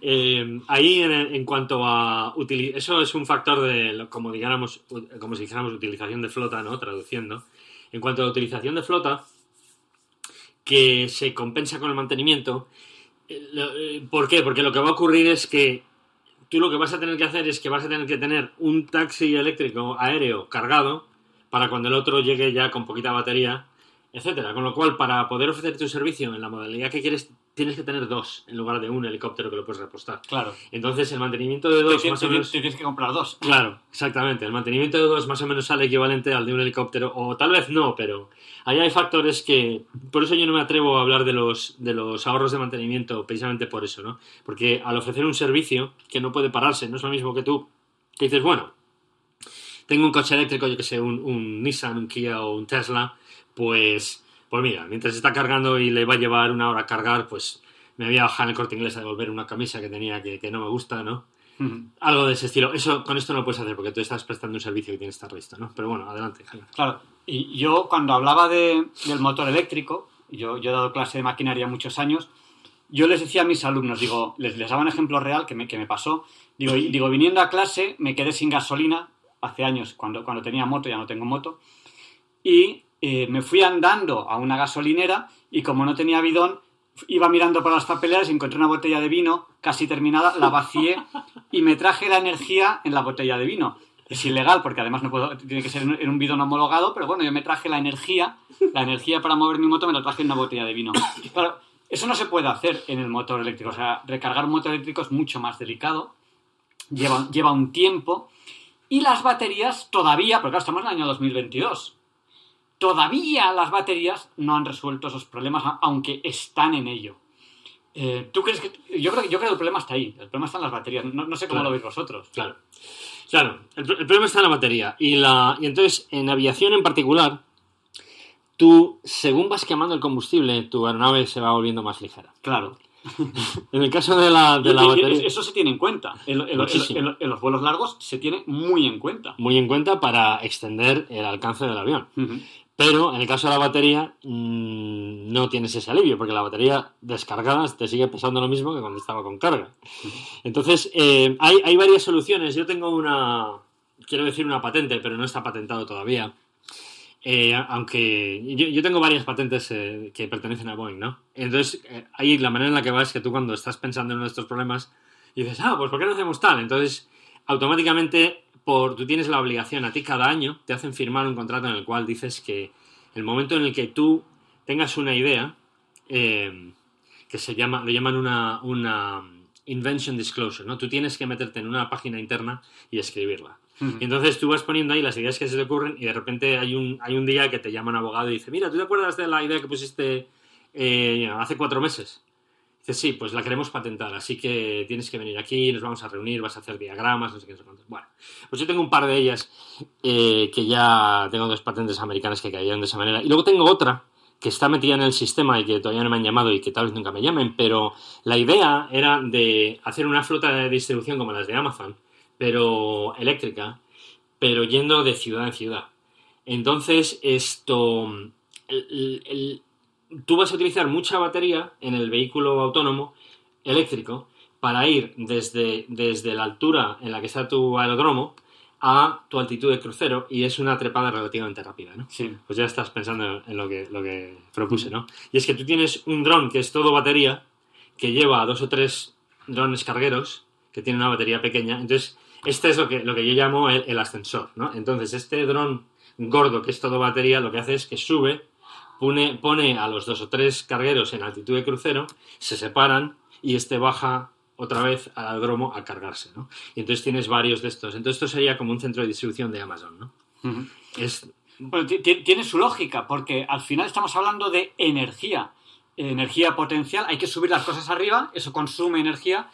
eh, ahí en, en cuanto a eso es un factor de como digamos como si dijéramos utilización de flota no traduciendo en cuanto a la utilización de flota que se compensa con el mantenimiento eh, eh, ¿por qué? porque lo que va a ocurrir es que tú lo que vas a tener que hacer es que vas a tener que tener un taxi eléctrico aéreo cargado para cuando el otro llegue ya con poquita batería etcétera. Con lo cual, para poder ofrecer tu servicio en la modalidad que quieres, tienes que tener dos en lugar de un helicóptero que lo puedes repostar. Claro. Entonces, el mantenimiento de dos, te- más o menos. te tienes que comprar dos. Claro, exactamente. El mantenimiento de dos más o menos sale equivalente al de un helicóptero, o tal vez no, pero ahí hay factores que. Por eso yo no me atrevo a hablar de los, de los ahorros de mantenimiento, precisamente por eso, ¿no? Porque al ofrecer un servicio que no puede pararse, no es lo mismo que tú, que dices, bueno, tengo un coche eléctrico, yo que sé, un, un Nissan, un Kia o un Tesla, pues, pues mira, mientras está cargando y le va a llevar una hora a cargar, pues me voy a bajar en el corte inglés a devolver una camisa que tenía que, que no me gusta, ¿no? Algo de ese estilo. Eso con esto no lo puedes hacer porque tú estás prestando un servicio que tiene que estar listo, ¿no? Pero bueno, adelante. Jaime. Claro. Y yo cuando hablaba de- del motor eléctrico, yo, yo he dado clase de maquinaria muchos años, yo les decía a mis alumnos, digo, les, les daba un ejemplo real que me, que me pasó. Digo, digo, viniendo a clase me quedé sin gasolina hace años, cuando, cuando tenía moto, ya no tengo moto, y eh, me fui andando a una gasolinera y como no tenía bidón, iba mirando por las papeleras y encontré una botella de vino casi terminada, la vacié y me traje la energía en la botella de vino. Es ilegal porque además no puedo, tiene que ser en un- en un bidón homologado, pero bueno, yo me traje la energía, la energía para mover mi moto me la traje en una botella de vino. Claro, eso no se puede hacer en el motor eléctrico, o sea, recargar un motor eléctrico es mucho más delicado, lleva, lleva un tiempo y las baterías todavía, porque claro, estamos en el año 2022, todavía las baterías no han resuelto esos problemas, aunque están en ello. Eh, ¿Tú crees que.? Yo creo, yo creo que el problema está ahí. El problema está en las baterías. No, no sé cómo Claro. lo veis vosotros. Claro. Claro, el, el problema está en la batería. Y, la, y entonces, en aviación en particular, tú, según vas quemando el combustible, tu aeronave se va volviendo más ligera. Claro. En el caso de la, de la batería, Eso se tiene en cuenta. En, en- en- Muchísimo. en- en los vuelos largos se tiene muy en cuenta. muy en cuenta para extender el alcance del avión. Pero en el caso de la batería, mm, no tienes ese alivio, porque la batería descargada te sigue pesando lo mismo que cuando estaba con carga. Entonces, eh, hay, hay varias soluciones. Yo tengo una, quiero decir una patente, pero no está patentado todavía. Eh, aunque yo, yo tengo varias patentes eh, que pertenecen a Boeing, ¿no? Entonces, eh, ahí la manera en la que va es que tú cuando estás pensando en uno de estos problemas, dices, ah, pues ¿por qué no hacemos tal? Entonces, automáticamente, por, tú tienes la obligación, a ti cada año te hacen firmar un contrato en el cual dices que el momento en el que tú tengas una idea, eh, que se llama, lo llaman una, una invention disclosure, ¿no? Tú tienes que meterte en una página interna y escribirla. Y entonces tú vas poniendo ahí las ideas que se te ocurren y de repente hay un, hay un día que te llama un abogado y dice, mira, ¿tú te acuerdas de la idea que pusiste eh, hace cuatro meses? Dice, sí, pues la queremos patentar, así que tienes que venir aquí, nos vamos a reunir, vas a hacer diagramas, no sé qué, no sé cuántos. Bueno, pues yo tengo un par de ellas eh, que ya tengo dos patentes americanas que cayeron de esa manera. Y luego tengo otra que está metida en el sistema y que todavía no me han llamado y que tal vez nunca me llamen, pero la idea era de hacer una flota de distribución como las de Amazon, pero eléctrica, pero yendo de ciudad en ciudad. Entonces, esto. el- el- tú vas a utilizar mucha batería en el vehículo autónomo eléctrico para ir desde, desde la altura en la que está tu aeródromo a tu altitud de crucero y es una trepada relativamente rápida, ¿no? Sí. Pues ya estás pensando en lo que, lo que propuse, ¿no? Y es que tú tienes un dron que es todo batería, que lleva dos o tres drones cargueros, que tiene una batería pequeña. Entonces, este es lo que, lo que yo llamo el, el ascensor, ¿no? Entonces, este dron gordo, que es todo batería, lo que hace es que sube, pone, pone a los dos o tres cargueros en altitud de crucero, se separan y este baja otra vez al aeródromo a cargarse, ¿no? Y entonces tienes varios de estos. Entonces, esto sería como un centro de distribución de Amazon, ¿no? Es, Bueno, ti- ti- tiene su lógica, porque al final estamos hablando de energía. Energía potencial, hay que subir las cosas arriba, eso consume energía,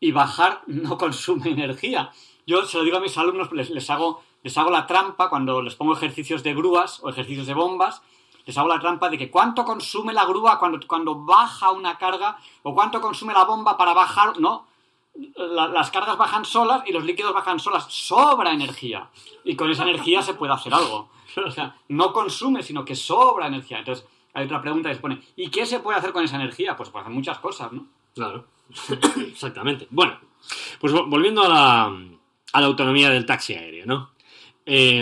y bajar no consume energía. Yo se lo digo a mis alumnos, les, les hago, les hago la trampa cuando les pongo ejercicios de grúas o ejercicios de bombas, les hago la trampa de que cuánto consume la grúa cuando, cuando baja una carga o cuánto consume la bomba para bajar, no, la- las cargas bajan solas y los líquidos bajan solas. Sobra energía. Y con esa energía se puede hacer algo. O sea, no consume, sino que sobra energía. Entonces, hay otra pregunta que se pone, ¿y qué se puede hacer con esa energía? Pues hacer muchas cosas, ¿no? Claro, exactamente. Bueno, pues vo- volviendo a la, a la autonomía del taxi aéreo, ¿no? Eh,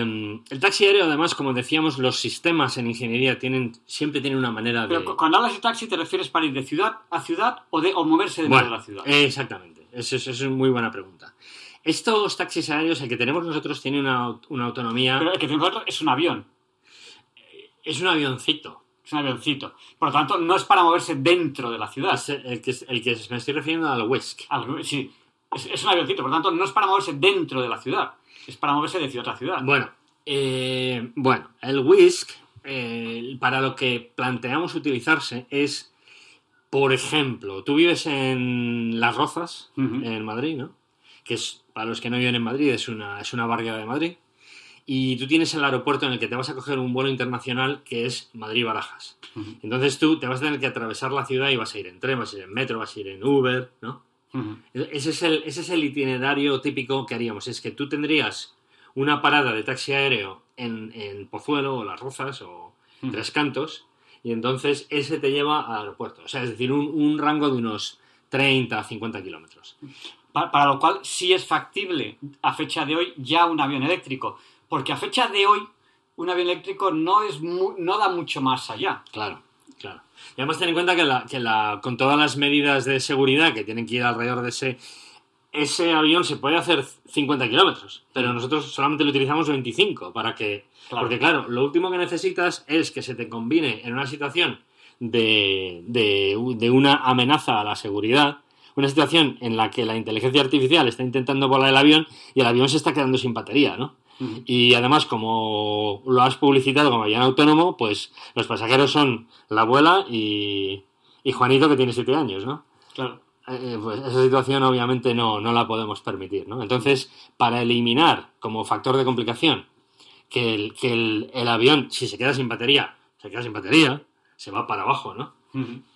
el taxi aéreo, además, como decíamos, los sistemas en ingeniería tienen siempre tienen una manera de... Pero cu- cuando hablas de taxi, ¿te refieres para ir de ciudad a ciudad o, de, o moverse dentro Bueno, de la ciudad? exactamente. Eso es, es una muy buena pregunta. Estos taxis aéreos, el que tenemos nosotros, tiene una, una autonomía... Pero el que tenemos nosotros es un avión, Es un avioncito. Es un avioncito. Por lo tanto, no es para moverse dentro de la ciudad. Es el que, el que me estoy refiriendo al Whisk. Sí, es, es un avioncito, por lo tanto, no es para moverse dentro de la ciudad, es para moverse de ciudad a ciudad. Bueno, eh, bueno, el Whisk, eh, para lo que planteamos utilizarse es, por ejemplo, tú vives en Las Rozas, en Madrid, ¿no? Que es, para los que no viven en Madrid, es una, es una barriada de Madrid. Y tú tienes el aeropuerto en el que te vas a coger un vuelo internacional que es Madrid-Barajas. Entonces tú te vas a tener que atravesar la ciudad y vas a ir en tren, vas a ir en metro, vas a ir en Uber, ¿no? Ujú. Ese es, el, ese es el itinerario típico que haríamos. Es que tú tendrías una parada de taxi aéreo en, en Pozuelo o Las Rozas o. Tres Cantos y entonces ese te lleva al aeropuerto. O sea, es decir, un, un rango de unos 30 a 50 kilómetros. Pa- Para, lo cual sí es factible a fecha de hoy ya un avión eléctrico, porque a fecha de hoy un avión eléctrico no, es mu- no da mucho más allá. Claro, claro. Y además ten en cuenta que, la, que la, con todas las medidas de seguridad que tienen que ir alrededor de ese, ese avión se puede hacer 50 kilómetros, pero nosotros solamente lo utilizamos 25 para que... Claro. Porque claro, lo último que necesitas es que se te combine en una situación de, de, de una amenaza a la seguridad, una situación en la que la inteligencia artificial está intentando volar el avión y el avión se está quedando sin batería, ¿no? Y además, como lo has publicitado como avión autónomo, pues los pasajeros son la abuela y, y Juanito que tiene siete años, ¿no? Claro. Eh, pues esa situación obviamente no, no la podemos permitir, ¿no? Entonces, para eliminar como factor de complicación que el, que el, el avión, si se queda sin batería, se queda sin batería, se va para abajo, ¿no?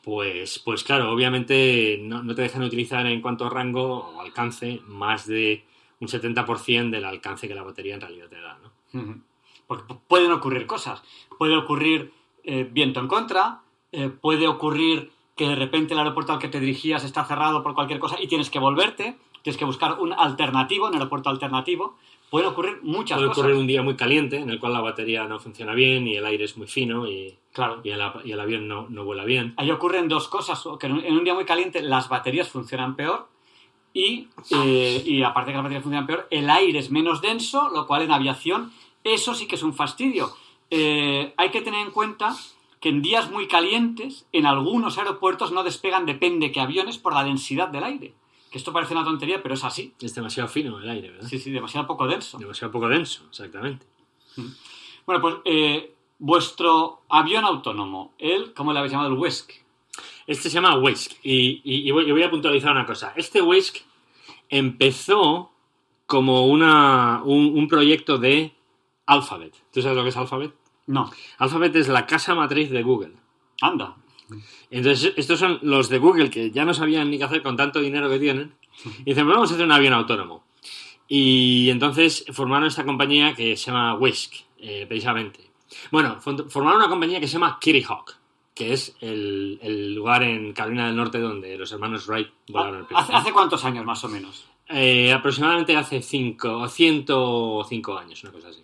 Pues, pues claro, obviamente no, no te dejan utilizar en cuanto a rango o alcance más de un 70% del alcance que la batería en realidad te da, ¿no? Porque pu- pueden ocurrir cosas. Puede ocurrir eh, viento en contra, eh, puede ocurrir que de repente el aeropuerto al que te dirigías está cerrado por cualquier cosa y tienes que volverte, tienes que buscar un alternativo, un aeropuerto alternativo. Pueden ocurrir muchas Puede cosas. ocurrir un día muy caliente en el cual la batería no funciona bien y el aire es muy fino y, Claro. y el, y el avión no, no vuela bien. Ahí ocurren dos cosas, que en un día muy caliente las baterías funcionan peor y, eh, y aparte que las baterías funcionan peor, el aire es menos denso, lo cual en aviación eso sí que es un fastidio. Eh, hay que tener en cuenta que en días muy calientes, en algunos aeropuertos no despegan depende que aviones por la densidad del aire. Que esto parece una tontería, pero es así. Es demasiado fino el aire, ¿verdad? Sí, sí, demasiado poco denso. Demasiado poco denso, exactamente. Bueno, pues eh, vuestro avión autónomo, el, ¿cómo le habéis llamado? El Wesk. Este se llama Whisk. Y, y- y voy, y voy a puntualizar una cosa. Este Whisk empezó como una, un, un proyecto de Alphabet. ¿Tú sabes lo que es Alphabet? No, Alphabet es la casa matriz de Google. anda. Entonces, estos son los de Google que ya no sabían ni qué hacer con tanto dinero que tienen. Y dicen, "Pues vamos a hacer un avión autónomo. Y entonces formaron esta compañía que se llama Whisk. eh, precisamente. Bueno, formaron una compañía que se llama Kitty Hawk, que es el, el lugar en Carolina del Norte donde los hermanos Wright volaron el primer ¿Hace, hace cuántos años más o menos? Eh, aproximadamente hace 5 105 años, una cosa así.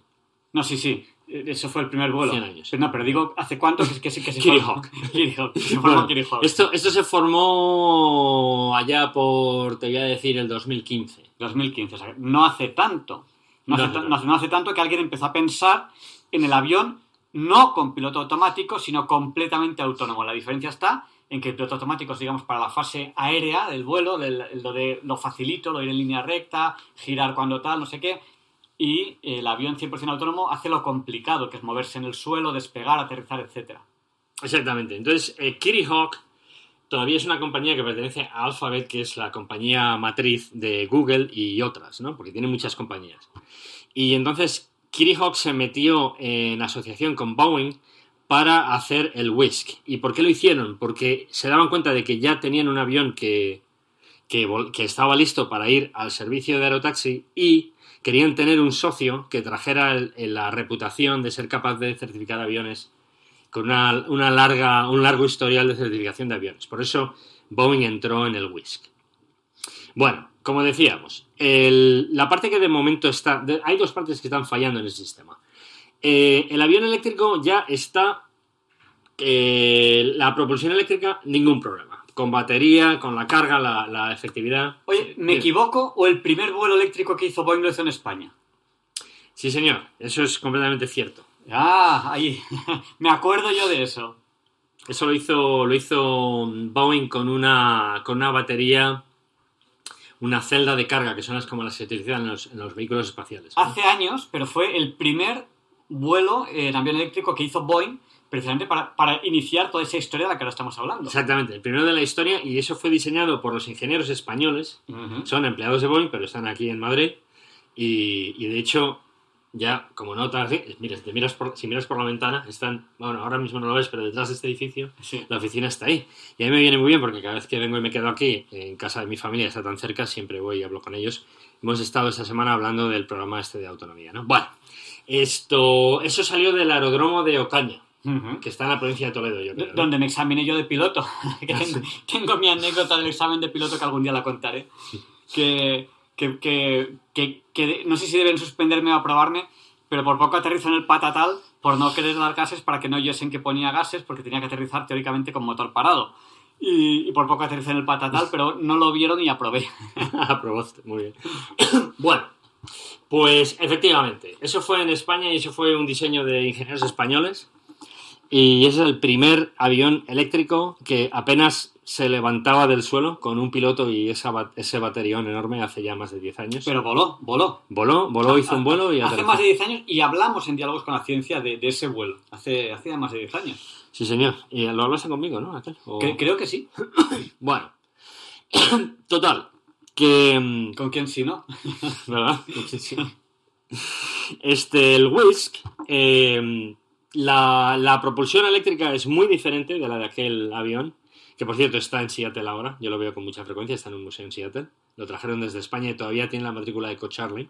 No, sí, sí. eh, Eso fue el primer vuelo. 100 años. No, pero digo, ¿hace cuánto que, que, que se Kitty formó? Hawk. Kitty Hawk. que se formó Bueno, Kitty Hawk. esto, esto se formó allá por, te voy a decir, el 2015. 2015, o sea, no hace. No, tanto. no hace- no hace tanto que alguien empezó a pensar en el avión no con piloto automático, sino completamente autónomo. La diferencia está en que el piloto automático es, digamos, para la fase aérea del vuelo, lo, facilito, lo ir en línea recta, girar cuando tal, no sé qué. Y el avión 100% autónomo hace lo complicado, que es moverse en el suelo, despegar, aterrizar, etcétera. Exactamente. Entonces, eh, Kitty Hawk todavía es una compañía que pertenece a Alphabet, que es la compañía matriz de Google y otras, ¿no? Porque tiene muchas compañías. Y entonces, Kitty Hawk se metió en asociación con Boeing para hacer el Whisk. ¿Y por qué lo hicieron? Porque se daban cuenta de que ya tenían un avión que, que, estaba listo para ir al servicio de aerotaxi y querían tener un socio que trajera la reputación de ser capaz de certificar aviones con una, una larga, un largo historial de certificación de aviones. Por eso Boeing entró en el Whisk. Bueno, como decíamos, el- la parte que de momento está... de- hay dos partes que están fallando en el sistema. Eh, el avión eléctrico ya está... eh, la propulsión eléctrica, ningún problema. Con batería, con la carga, la, la efectividad. Oye, ¿me Bien. equivoco o el primer vuelo eléctrico que hizo Boeing lo hizo en España? Sí, señor, eso es completamente cierto. Ah, ahí. me acuerdo yo de eso. Eso lo hizo, lo hizo Boeing con una, con una batería, una celda de carga, que son las como las que se utilizan en los, en los vehículos espaciales. ¿no? Hace años, pero fue el primer vuelo en avión eléctrico que hizo Boeing precisamente para, para iniciar toda esa historia de la que ahora estamos hablando. Exactamente, el primero de la historia, y eso fue diseñado por los ingenieros españoles, son empleados de Boeing, pero están aquí en Madrid, y, y de hecho, ya como notas, ¿eh? mira, si, te miras por, si miras por la ventana, están, bueno, ahora mismo no lo ves, pero detrás de este edificio Sí. la oficina está ahí. Y a mí me viene muy bien porque cada vez que vengo y me quedo aquí, en casa de mi familia, está tan cerca, siempre voy y hablo con ellos. Hemos estado esta semana hablando del programa este de autonomía, ¿no? Bueno, esto, eso salió del aeródromo de Ocaña, Ujú. que está en la provincia de Toledo, yo creo. Donde me examiné yo de piloto. tengo, tengo mi anécdota del examen de piloto que algún día la contaré. Que, que, que, que- no sé si deben suspenderme o aprobarme, pero por poco aterrizo en el patatal por no querer dar gases para que no oyesen que ponía gases, porque tenía que aterrizar teóricamente con motor parado. Y, y por poco aterricé en el patatal, pero no lo vieron y aprobé. Aprobaste, muy bien. bueno, pues efectivamente, eso fue en España y eso fue un diseño de ingenieros españoles. Y ese es el primer avión eléctrico que apenas se levantaba del suelo con un piloto y esa, ese baterión enorme hace ya más de 10 años. Pero voló, voló. voló, voló, hizo un vuelo y Hace aterrizó. más de 10 años y hablamos en Diálogos con la Ciencia de, de ese vuelo. Hace, hace ya más de 10 años. Sí, señor. Y lo hablaste conmigo, ¿no? O- creo que sí. Bueno. Total. Que... mm, ¿Con quién sí, no? ¿verdad? Sí. Este, el Whisk, eh, la, la propulsión eléctrica es muy diferente de la de aquel avión, que por cierto está en Seattle ahora, yo lo veo con mucha frecuencia, está en un museo en Seattle, lo trajeron desde España y todavía tiene la matrícula de Charlie.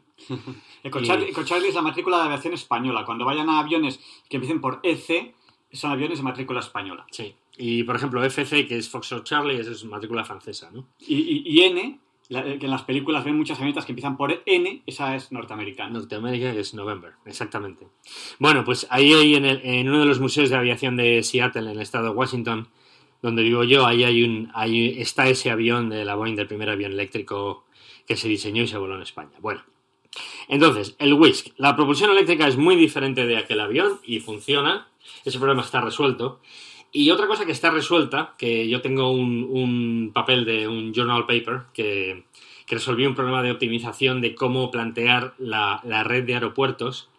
Ecocharlie, Y- Ecocharlie es la matrícula de aviación española. Cuando vayan a aviones que empiecen por EC, son aviones de matrícula española. Sí. Y por ejemplo, FC, que es Foxtrot Charlie, esa es matrícula francesa, ¿no? Y, y- y N, la- que en las películas ven muchas avionetas que empiezan por N, esa es norteamericana. Norteamérica, es November, exactamente. Bueno, pues ahí hay en, el- en uno de los museos de aviación de Seattle, en el estado de Washington, donde vivo yo, ahí hay un, ahí está ese avión de la Boeing, del primer avión eléctrico que se diseñó y se voló en España. Bueno, entonces, el Whisk. La propulsión eléctrica es muy diferente de aquel avión y funciona. Ese problema está resuelto. Y otra cosa que está resuelta, que yo tengo un, un papel de un journal paper que, que resolvió un problema de optimización de cómo plantear la, la red de aeropuertos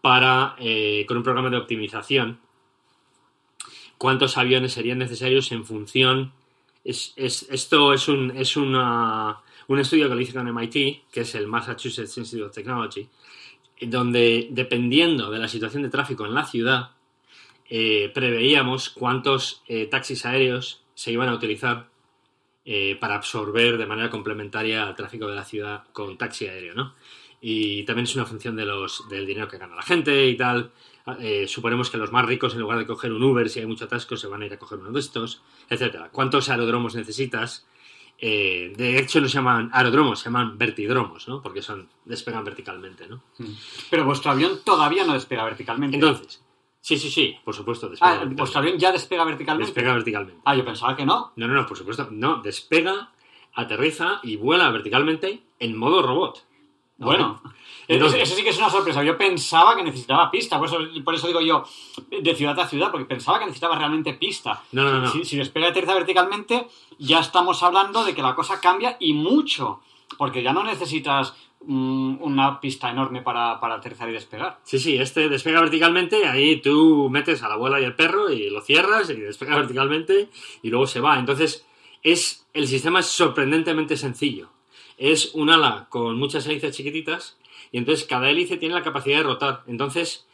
para, eh, con un programa de optimización, cuántos aviones serían necesarios en función. Es, es- esto es, un, es una- un estudio que lo hice con MIT, que es el Massachusetts Institute of Technology, donde dependiendo de la situación de tráfico en la ciudad, eh, preveíamos cuántos eh, taxis aéreos se iban a utilizar eh, para absorber de manera complementaria al tráfico de la ciudad con taxi aéreo, ¿no? y también es una función de los, del dinero que gana la gente y tal. Eh, suponemos que los más ricos, en lugar de coger un Uber si hay mucho atasco, se van a ir a coger uno de estos, etcétera. ¿Cuántos aerodromos necesitas? Eh, de hecho no se llaman aerodromos, se llaman vertidromos, ¿no? Porque son despegan verticalmente, ¿no? Pero vuestro avión todavía no despega verticalmente. Entonces, sí, sí, sí, por supuesto, despega ah, verticalmente. vuestro avión ya despega verticalmente. Despega verticalmente. Ah, yo pensaba que no. No, no, no, por supuesto. No, despega, aterriza y vuela verticalmente en modo robot. ¿No? Bueno, Entonces- eso, sí que es una sorpresa. Yo pensaba que necesitaba pista, por eso, por eso digo yo de ciudad a ciudad, porque pensaba que necesitaba realmente pista. No, no, no. Si, si despega y aterriza verticalmente, ya estamos hablando de que la cosa cambia y mucho, porque ya no necesitas mm, una pista enorme para, para aterrizar y despegar. Sí, sí, este despega verticalmente, ahí tú metes a la abuela y el perro y lo cierras y despega verticalmente y luego se va. Entonces, es, el sistema es sorprendentemente sencillo. Es un ala con muchas hélices chiquititas y entonces cada hélice tiene la capacidad de rotar. Entonces,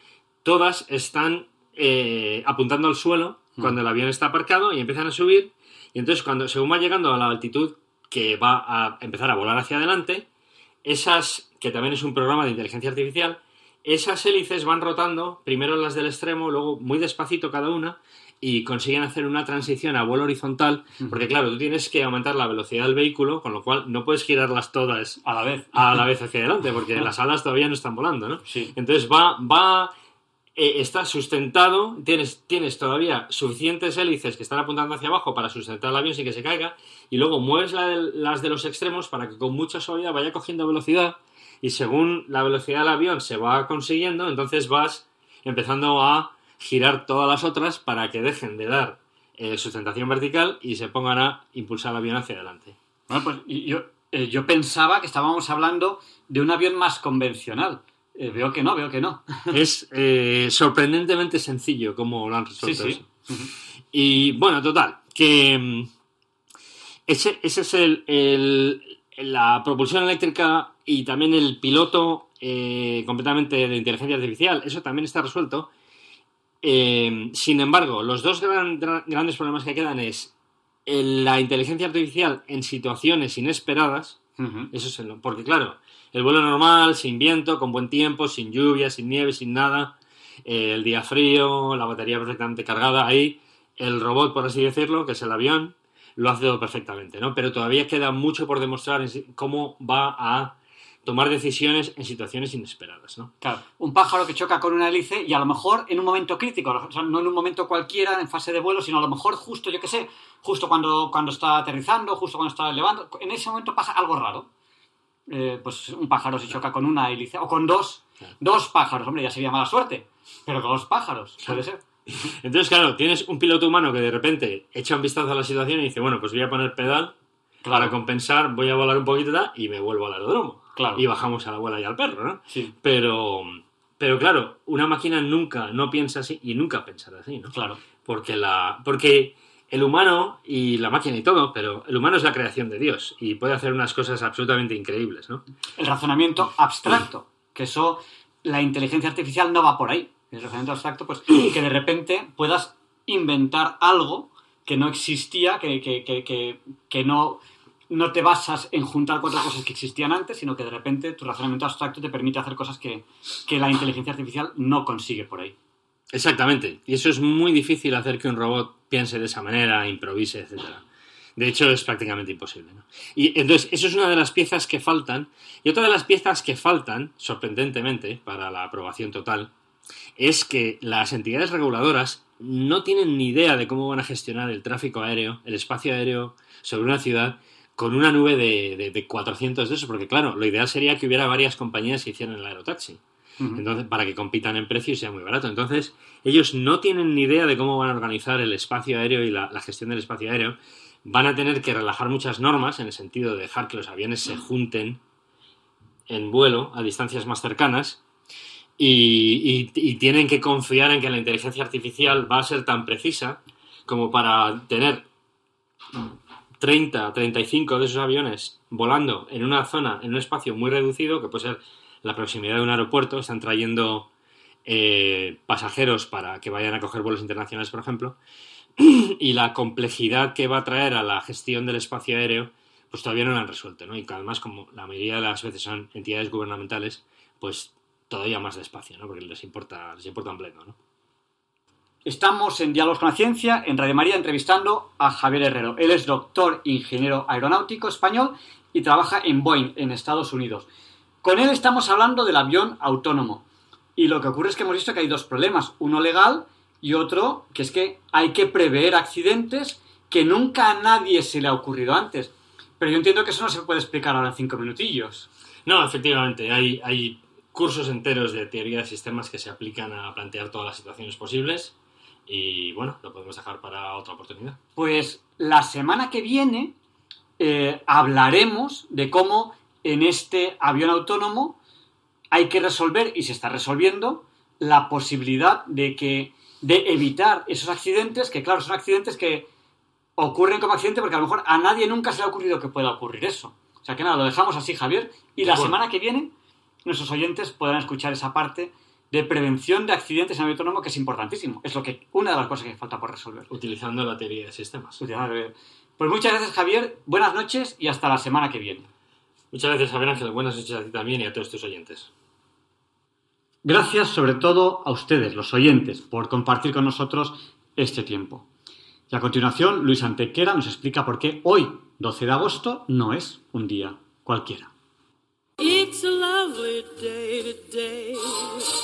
todas están eh, apuntando al suelo cuando el avión está aparcado y empiezan a subir. Y entonces, cuando según va llegando a la altitud que va a empezar a volar hacia adelante, esas, que también es un programa de inteligencia artificial, esas hélices van rotando, primero las del extremo, luego muy despacito cada una, y consiguen hacer una transición a vuelo horizontal, porque claro, tú tienes que aumentar la velocidad del vehículo, con lo cual no puedes girarlas todas A la vez. a la vez hacia adelante, porque las alas todavía no están volando, ¿no? Sí. Entonces va, va, eh, está sustentado, tienes, tienes todavía suficientes hélices que están apuntando hacia abajo para sustentar el avión sin que se caiga, y luego mueves la las de los extremos para que con mucha suavidad vaya cogiendo velocidad, y según la velocidad del avión se va consiguiendo, entonces vas empezando a girar todas las otras para que dejen de dar eh, sustentación vertical y se pongan a impulsar el avión hacia adelante. Bueno, pues yo, eh, yo pensaba que estábamos hablando de un avión más convencional. Eh, veo que no, veo que no. Es sorprendentemente sencillo como lo han resuelto Sí, sí. eso. Y bueno, total, que mm, ese, ese es el, el- la propulsión eléctrica y también el piloto completamente de inteligencia artificial, eso también está resuelto. Eh, sin embargo, los dos gran- gra- grandes problemas que quedan es el- la inteligencia artificial en situaciones inesperadas, eso es el- porque claro, el vuelo normal, sin viento, con buen tiempo, sin lluvia, sin nieve, sin nada, eh, el día frío, la batería perfectamente cargada, ahí el robot, por así decirlo, que es el avión, lo hace todo perfectamente, ¿no? Pero todavía queda mucho por demostrar cómo va a tomar decisiones en situaciones inesperadas, ¿no? Claro, un pájaro que choca con una hélice y a lo mejor en un momento crítico, o sea, no en un momento cualquiera en fase de vuelo, sino a lo mejor justo, yo qué sé, justo cuando, cuando está aterrizando, justo cuando está elevando, en ese momento pasa algo raro. Eh, pues un pájaro se choca con una hélice, o con dos, Claro. dos pájaros, hombre, ya sería mala suerte, pero dos pájaros, puede ser. Entonces, claro, tienes un piloto humano que de repente echa un vistazo a la situación y dice, bueno, pues voy a poner pedal para compensar, voy a volar un poquito y me vuelvo al aeródromo. Claro. Y bajamos a la abuela y al perro, ¿no? Sí, Pero, pero claro, una máquina nunca no piensa así y nunca pensará así, ¿no? claro. Porque, la, porque el humano y la máquina y todo, pero el humano es la creación de Dios y puede hacer unas cosas absolutamente increíbles, ¿no? El razonamiento abstracto, que eso, la inteligencia artificial no va por ahí. El razonamiento abstracto, pues que de repente puedas inventar algo que no existía, que, que, que, que no, no te basas en juntar cuatro cosas que existían antes, sino que de repente tu razonamiento abstracto te permite hacer cosas que, que la inteligencia artificial no consigue por ahí. Exactamente. Y eso es muy difícil hacer que un robot piense de esa manera, improvise, etc. De hecho, es prácticamente imposible. Y entonces, eso es una de las piezas que faltan. Y otra de las piezas que faltan, sorprendentemente, para la aprobación total, es que las entidades reguladoras no tienen ni idea de cómo van a gestionar el tráfico aéreo, el espacio aéreo sobre una ciudad con una nube de, de, de 400 de eso, porque claro, lo ideal sería que hubiera varias compañías que hicieran el aerotaxi. Entonces, para que compitan en precio y sea muy barato. Entonces, ellos no tienen ni idea de cómo van a organizar el espacio aéreo y la, la gestión del espacio aéreo. Van a tener que relajar muchas normas en el sentido de dejar que los aviones se junten en vuelo a distancias más cercanas y, y- y tienen que confiar en que la inteligencia artificial va a ser tan precisa como para tener 30, 35 de esos aviones volando en una zona, en un espacio muy reducido, que puede ser la proximidad de un aeropuerto, están trayendo eh, pasajeros para que vayan a coger vuelos internacionales, por ejemplo, y la complejidad que va a traer a la gestión del espacio aéreo, pues todavía no lo han resuelto, ¿no? Y además, como la mayoría de las veces son entidades gubernamentales, pues todavía más despacio, ¿no? Porque les importa, les importa un pleno, ¿no? Estamos en Diálogos con la Ciencia, en Radio María, entrevistando a Javier Herrero. Él es doctor ingeniero aeronáutico español y trabaja en Boeing, en Estados Unidos. Con él estamos hablando del avión autónomo. Y lo que ocurre es que hemos visto que hay dos problemas. Uno legal y otro que es que hay que prever accidentes que nunca a nadie se le ha ocurrido antes. Pero yo entiendo que eso no se puede explicar ahora en cinco minutillos. No, efectivamente, hay, cursos enteros de teoría de sistemas que se aplican a plantear todas las situaciones posibles y bueno, lo podemos dejar para otra oportunidad. Pues la semana que viene eh, hablaremos de cómo en este avión autónomo hay que resolver, y se está resolviendo, la posibilidad de que de evitar esos accidentes, que claro, son accidentes que ocurren como accidente porque a lo mejor a nadie nunca se le ha ocurrido que pueda ocurrir eso. O sea que nada, lo dejamos así, Javier, y la semana que viene nuestros oyentes podrán escuchar esa parte de prevención de accidentes en el autónomo que es importantísimo. Es lo que una de las cosas que falta por resolver. Utilizando la teoría de sistemas. Pues muchas gracias, Javier. Buenas noches y hasta la semana que viene. Muchas gracias, Javier Ángel. Buenas noches a ti también y a todos tus oyentes. Gracias sobre todo a ustedes, los oyentes, por compartir con nosotros este tiempo. Y a continuación, Luis Antequera nos explica por qué hoy, 12 de agosto, no es un día cualquiera. It's a lovely day today, and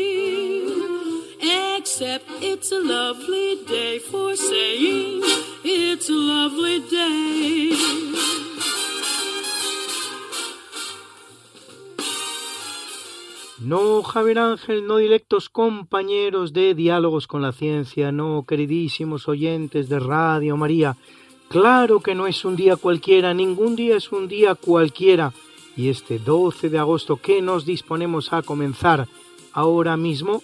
it's a lovely day for saying it's a lovely day. No, Javier Ángel, no directos compañeros de diálogos con la ciencia, no, queridísimos oyentes de Radio María. Claro que no es un día cualquiera, ningún día es un día cualquiera. Y este 12 de agosto que nos disponemos a comenzar ahora mismo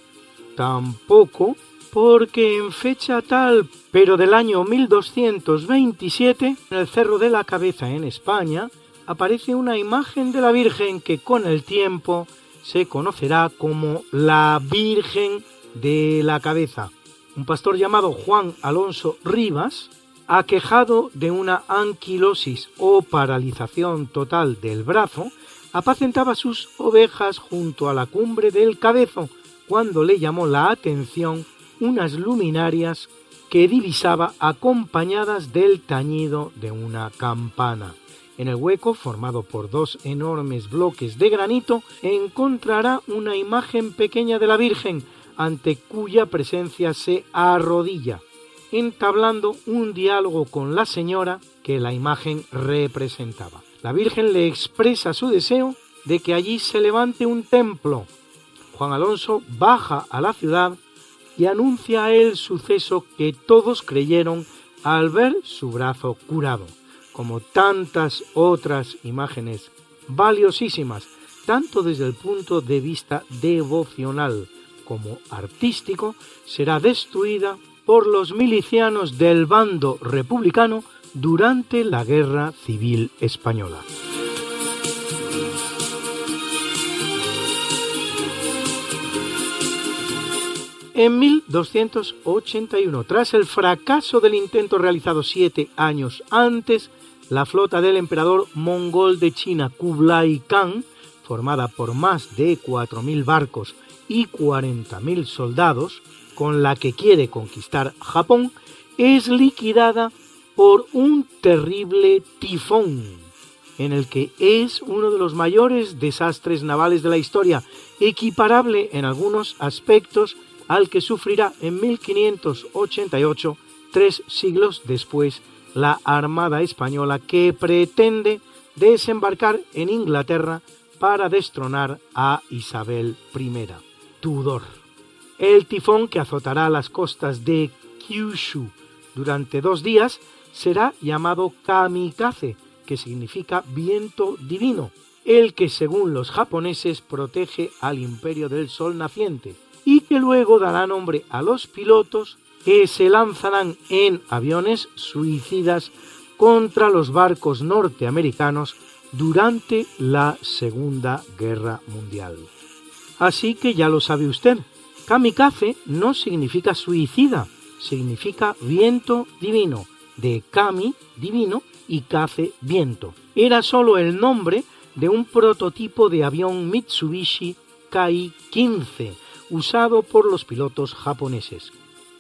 Tampoco, porque en fecha tal, pero del año 1227, en el Cerro de la Cabeza en España, aparece una imagen de la Virgen que con el tiempo se conocerá como la Virgen de la Cabeza. Un pastor llamado Juan Alonso Rivas, aquejado de una anquilosis o paralización total del brazo, apacentaba sus ovejas junto a la cumbre del cabezo, cuando le llamó la atención unas luminarias que divisaba acompañadas del tañido de una campana. En el hueco, formado por dos enormes bloques de granito, encontrará una imagen pequeña de la Virgen, ante cuya presencia se arrodilla, entablando un diálogo con la señora que la imagen representaba. La Virgen le expresa su deseo de que allí se levante un templo Juan Alonso baja a la ciudad y anuncia el suceso que todos creyeron al ver su brazo curado, como tantas otras imágenes valiosísimas, tanto desde el punto de vista devocional como artístico, será destruida por los milicianos del bando republicano durante la Guerra Civil Española. En 1281, tras el fracaso del intento realizado siete años antes, la flota del emperador mongol de China Kublai Khan, formada por más de 4.000 barcos y 40.000 soldados, con la que quiere conquistar Japón, es liquidada por un terrible tifón, en el que es uno de los mayores desastres navales de la historia, equiparable en algunos aspectos al que sufrirá en 1588, tres siglos después, la Armada Española que pretende desembarcar en Inglaterra para destronar a Isabel I, Tudor. El tifón que azotará las costas de Kyushu durante dos días será llamado kamikaze, que significa viento divino, el que según los japoneses protege al imperio del sol naciente y que luego dará nombre a los pilotos que se lanzarán en aviones suicidas contra los barcos norteamericanos durante la Segunda Guerra Mundial. Así que ya lo sabe usted, kamikaze no significa suicida, significa viento divino, de kami, divino, y kaze, viento. Era solo el nombre de un prototipo de avión Mitsubishi Kai-15, usado por los pilotos japoneses.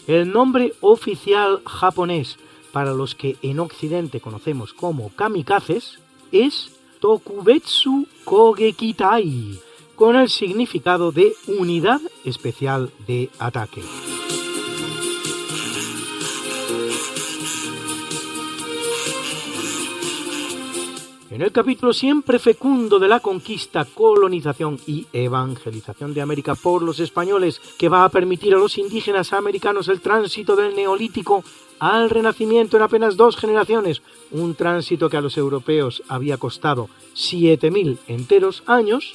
El nombre oficial japonés para los que en Occidente conocemos como kamikazes es Tokubetsu Kogekitai, con el significado de unidad especial de ataque. En el capítulo siempre fecundo de la conquista, colonización y evangelización de América por los españoles, que va a permitir a los indígenas americanos el tránsito del neolítico al renacimiento en apenas dos generaciones, un tránsito que a los europeos había costado 7.000 enteros años,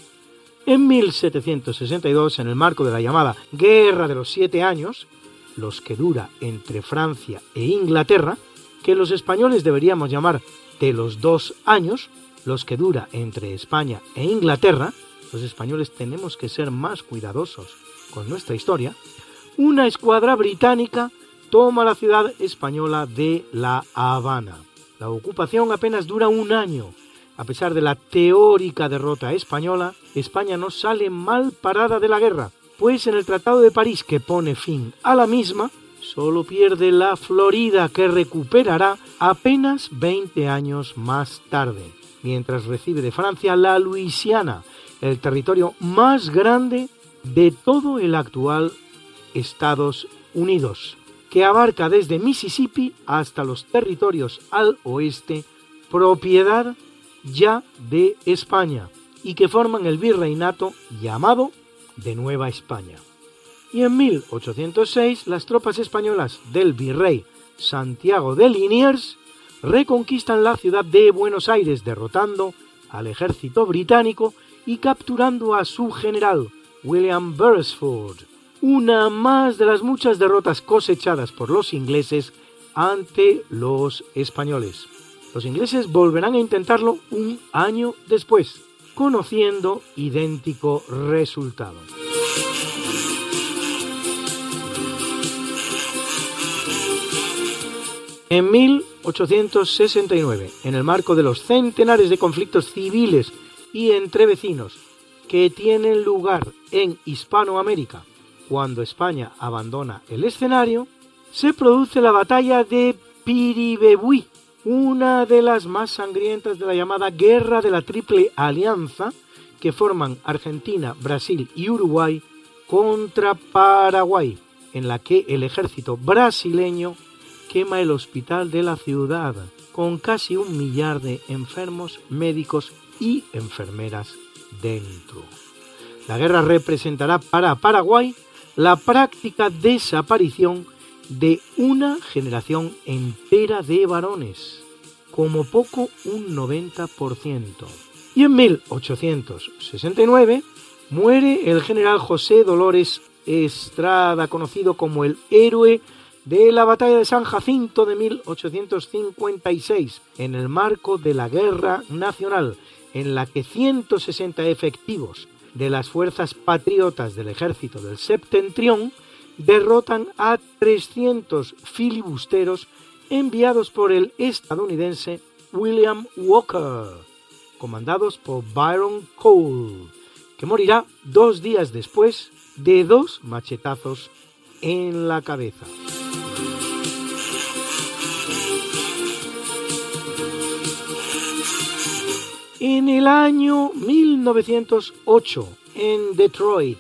en 1762, en el marco de la llamada Guerra de los Siete Años, los que dura entre Francia e Inglaterra, que los españoles deberíamos llamar de los dos años, los que dura entre España e Inglaterra, los españoles tenemos que ser más cuidadosos con nuestra historia, una escuadra británica toma la ciudad española de La Habana. La ocupación apenas dura un año. A pesar de la teórica derrota española, España no sale mal parada de la guerra, pues en el Tratado de París que pone fin a la misma, solo pierde la Florida que recuperará apenas 20 años más tarde, mientras recibe de Francia la Luisiana, el territorio más grande de todo el actual Estados Unidos, que abarca desde Mississippi hasta los territorios al oeste, propiedad ya de España, y que forman el virreinato llamado de Nueva España y en 1806 las tropas españolas del virrey Santiago de Liniers reconquistan la ciudad de Buenos Aires derrotando al ejército británico y capturando a su general William Beresford, una más de las muchas derrotas cosechadas por los ingleses ante los españoles. Los ingleses volverán a intentarlo un año después, conociendo idéntico resultado. En 1869, en el marco de los centenares de conflictos civiles y entre vecinos que tienen lugar en Hispanoamérica cuando España abandona el escenario, se produce la batalla de Piribebuy, una de las más sangrientas de la llamada Guerra de la Triple Alianza que forman Argentina, Brasil y Uruguay contra Paraguay, en la que el ejército brasileño quema el hospital de la ciudad, con casi un millar de enfermos, médicos y enfermeras dentro. La guerra representará para Paraguay la práctica desaparición de una generación entera de varones, como poco un 90%. Y en 1869 muere el general José Dolores Estrada, conocido como el héroe de la batalla de San Jacinto de 1856, en el marco de la Guerra Nacional, en la que 160 efectivos de las fuerzas patriotas del ejército del Septentrión derrotan a 300 filibusteros enviados por el estadounidense William Walker, comandados por Byron Cole, que morirá dos días después de dos machetazos en la cabeza. En el año 1908, en Detroit,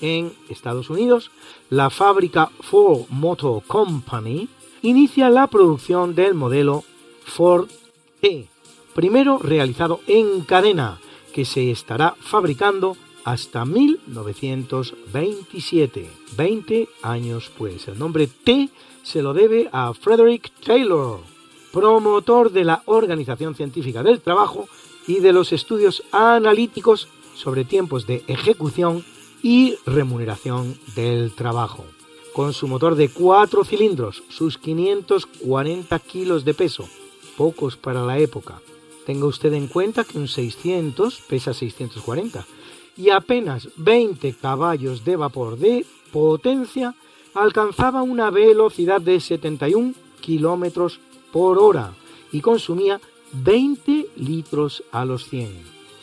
en Estados Unidos, la fábrica Ford Motor Company inicia la producción del modelo Ford T, primero realizado en cadena, que se estará fabricando hasta 1927, 20 años pues. El nombre T se lo debe a Frederick Taylor, promotor de la Organización Científica del Trabajo y de los estudios analíticos sobre tiempos de ejecución y remuneración del trabajo. Con su motor de 4 cilindros, sus 540 kilos de peso, pocos para la época. Tenga usted en cuenta que un 600 pesa 640 y apenas 20 caballos de vapor de potencia alcanzaba una velocidad de 71 kilómetros por hora y consumía 20 litros a los 100.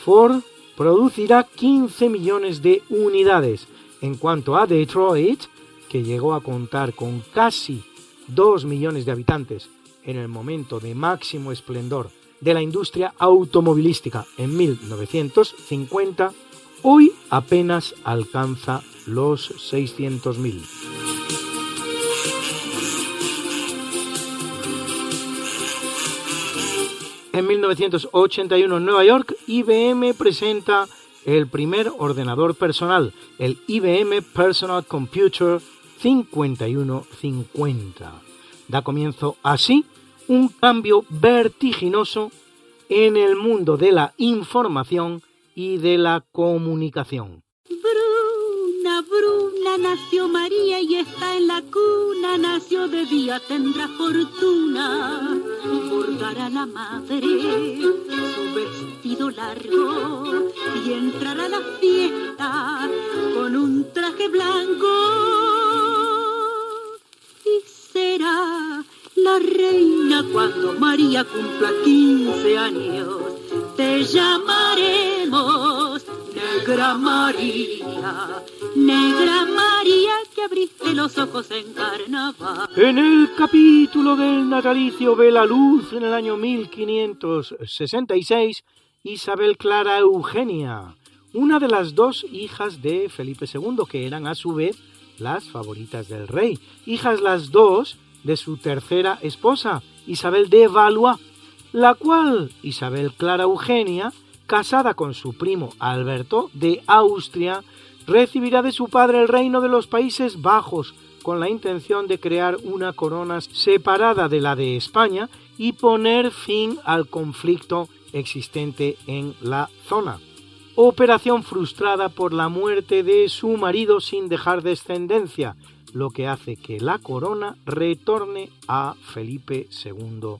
Ford producirá 15 millones de unidades. En cuanto a Detroit, que llegó a contar con casi 2 millones de habitantes en el momento de máximo esplendor de la industria automovilística en 1950, hoy apenas alcanza los 600.000. En 1981 en Nueva York, IBM presenta el primer ordenador personal, el IBM Personal Computer 5150. Da comienzo así un cambio vertiginoso en el mundo de la información y de la comunicación. Bruna, Bruna, nació María y está en la cuna, nació de día, tendrá fortuna, bordará la madre su vestido largo y entrará a la fiesta con un traje blanco y será la reina cuando María cumpla 15 años. Te llamaremos Negra María, Negra María que abriste los ojos en carnaval. En el capítulo del natalicio ve la luz en el año 1566 Isabel Clara Eugenia, una de las dos hijas de Felipe II, que eran a su vez las favoritas del rey, hijas las dos de su tercera esposa, Isabel de Valois, la cual Isabel Clara Eugenia, casada con su primo Alberto de Austria, recibirá de su padre el reino de los Países Bajos, con la intención de crear una corona separada de la de España y poner fin al conflicto existente en la zona. Operación frustrada por la muerte de su marido sin dejar descendencia, lo que hace que la corona retorne a Felipe II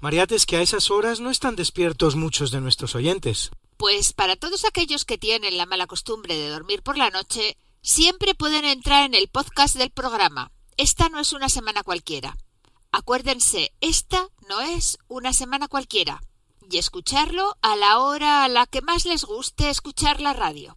Mariate, es que a esas horas no están despiertos muchos de nuestros oyentes. Pues para todos aquellos que tienen la mala costumbre de dormir por la noche, siempre pueden entrar en el podcast del programa. Esta no es una semana cualquiera. Acuérdense, esta no es una semana cualquiera. Y escucharlo a la hora a la que más les guste escuchar la radio.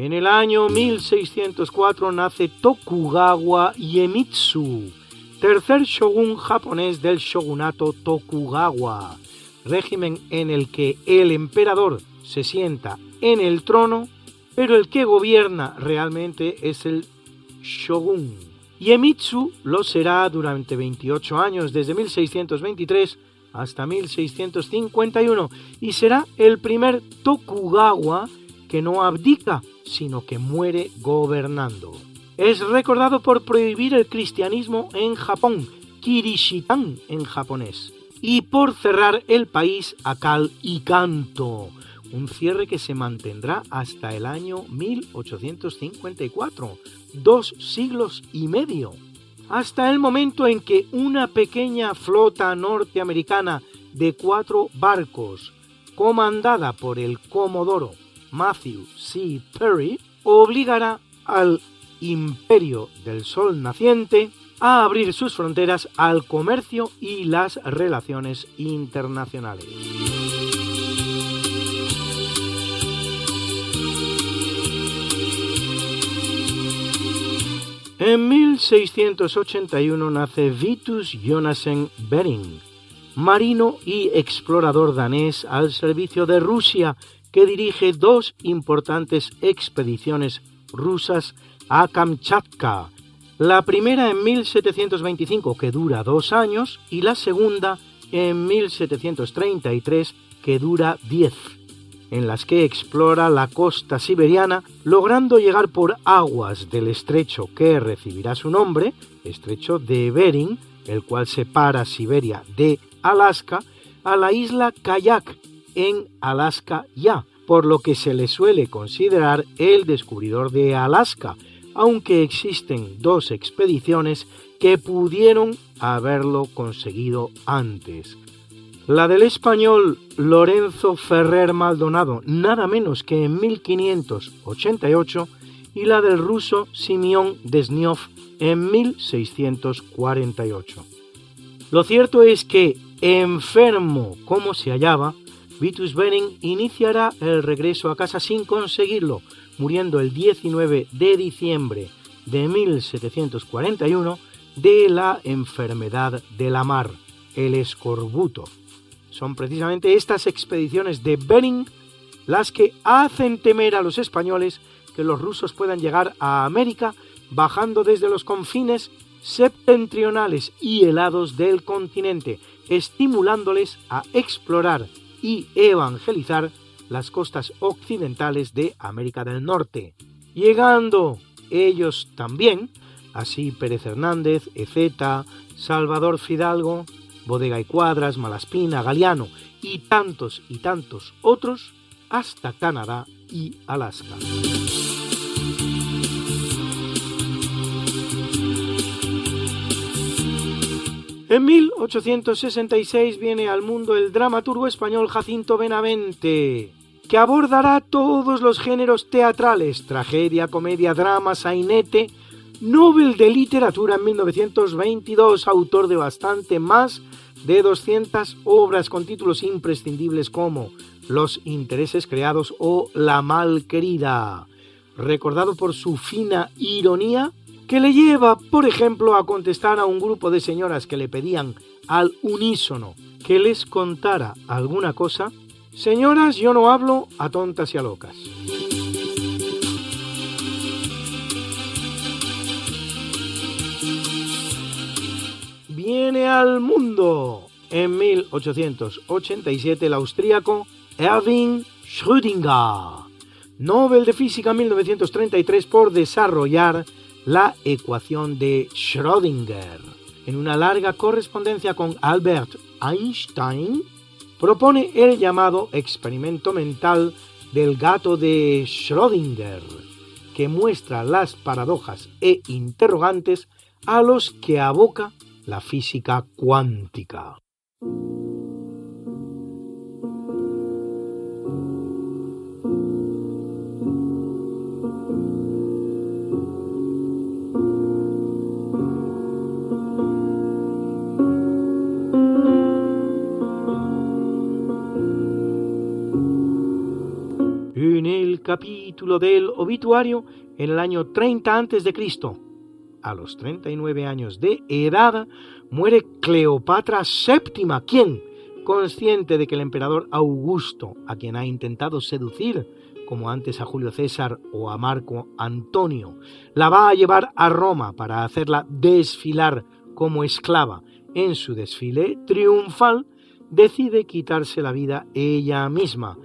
En el año 1604 nace Tokugawa Iemitsu, tercer shogun japonés del shogunato Tokugawa, régimen en el que el emperador se sienta en el trono, pero el que gobierna realmente es el shogun. Iemitsu lo será durante 28 años, desde 1623 hasta 1651, y será el primer Tokugawa que no abdica, sino que muere gobernando. Es recordado por prohibir el cristianismo en Japón, Kirishitan en japonés, y por cerrar el país a cal y canto, un cierre que se mantendrá hasta el año 1854, dos siglos y medio, hasta el momento en que una pequeña flota norteamericana de cuatro barcos, comandada por el comodoro Matthew C. Perry, obligará al imperio del sol naciente a abrir sus fronteras al comercio y las relaciones internacionales. En 1681 nace Vitus Jonassen Bering, marino y explorador danés al servicio de Rusia, que dirige dos importantes expediciones rusas a Kamchatka, la primera en 1725, que dura dos años, y la segunda en 1733, que dura diez, en las que explora la costa siberiana, logrando llegar por aguas del estrecho que recibirá su nombre, estrecho de Bering, el cual separa Siberia de Alaska, a la isla Kayak en Alaska ya, por lo que se le suele considerar el descubridor de Alaska, aunque existen dos expediciones que pudieron haberlo conseguido antes. La del español Lorenzo Ferrer Maldonado, nada menos que en 1588, y la del ruso Simeón Desniov en 1648. Lo cierto es que, enfermo como se hallaba, Vitus Bering iniciará el regreso a casa sin conseguirlo, muriendo el 19 de diciembre de 1741 de la enfermedad de la mar, el escorbuto. Son precisamente estas expediciones de Bering las que hacen temer a los españoles que los rusos puedan llegar a América bajando desde los confines septentrionales y helados del continente, estimulándoles a explorar y evangelizar las costas occidentales de América del Norte, llegando ellos también, así Pérez Hernández, Eceta, Salvador Fidalgo, Bodega y Cuadras, Malaspina, Galeano y tantos y tantos otros, hasta Canadá y Alaska. En 1866 viene al mundo el dramaturgo español Jacinto Benavente, que abordará todos los géneros teatrales, tragedia, comedia, drama, sainete, Nobel de Literatura en 1922, autor de bastante más de 200 obras con títulos imprescindibles como Los intereses creados o La malquerida, recordado por su fina ironía que le lleva, por ejemplo, a contestar a un grupo de señoras que le pedían al unísono que les contara alguna cosa, señoras, yo no hablo a tontas y a locas. Viene al mundo en 1887 el austríaco Erwin Schrödinger, Nobel de Física 1933 por desarrollar la ecuación de Schrödinger. En una larga correspondencia con Albert Einstein, propone el llamado experimento mental del gato de Schrödinger, que muestra las paradojas e interrogantes a los que aboca la física cuántica. Capítulo del obituario en el año 30 a.C. A los 39 años de edad muere Cleopatra VII, quien, consciente de que el emperador Augusto, a quien ha intentado seducir, como antes a Julio César o a Marco Antonio, la va a llevar a Roma para hacerla desfilar como esclava en su desfile triunfal, decide quitarse la vida ella misma,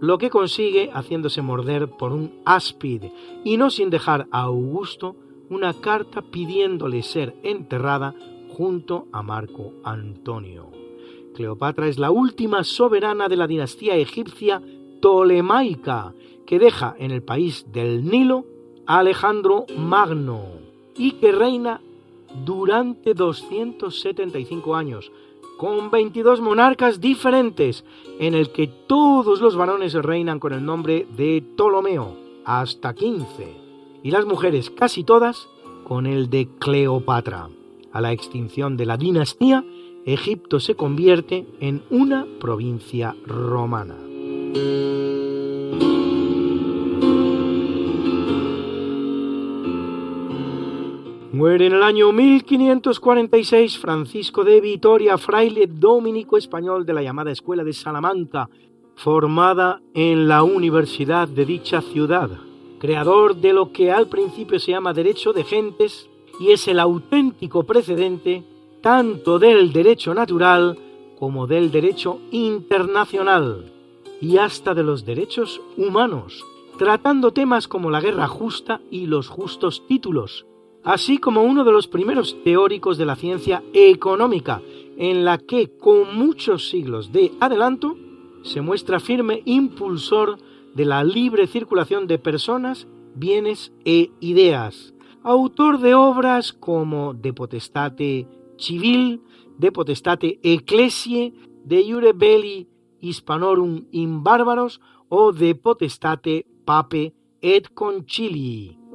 lo que consigue haciéndose morder por un áspide y no sin dejar a Augusto una carta pidiéndole ser enterrada junto a Marco Antonio. Cleopatra es la última soberana de la dinastía egipcia tolemaica que deja en el país del Nilo a Alejandro Magno y que reina durante 275 años, con 22 monarcas diferentes, en el que todos los varones reinan con el nombre de Ptolomeo, hasta 15. y las mujeres casi todas con el de Cleopatra. A la extinción de la dinastía, Egipto se convierte en una provincia romana. Muere en el año 1546 Francisco de Vitoria, fraile dominico español de la llamada Escuela de Salamanca, formada en la universidad de dicha ciudad, creador de lo que al principio se llama derecho de gentes y es el auténtico precedente tanto del derecho natural como del derecho internacional y hasta de los derechos humanos, tratando temas como la guerra justa y los justos títulos, así como uno de los primeros teóricos de la ciencia económica, en la que con muchos siglos de adelanto se muestra firme impulsor de la libre circulación de personas, bienes e ideas. Autor de obras como De Potestate Civil, De Potestate Ecclesiae, De Iure Belli Hispanorum in Bárbaros o De Potestate Pape et Concilii.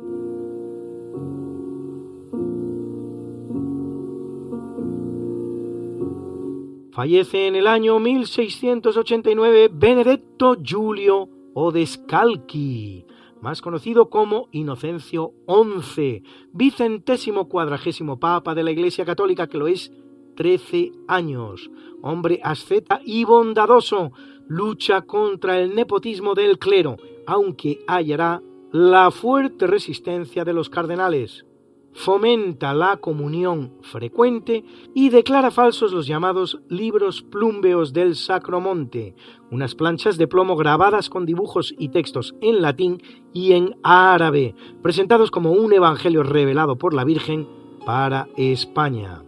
Fallece en el año 1689 Benedetto Giulio Odescalchi, más conocido como Inocencio XI, vicentésimo cuadragésimo papa de la Iglesia Católica, que lo es 13 años. Hombre asceta y bondadoso, lucha contra el nepotismo del clero, aunque hallará la fuerte resistencia de los cardenales fomenta la comunión frecuente y declara falsos los llamados libros plúmbeos del Sacromonte, unas planchas de plomo grabadas con dibujos y textos en latín y en árabe, presentados como un evangelio revelado por la Virgen para España.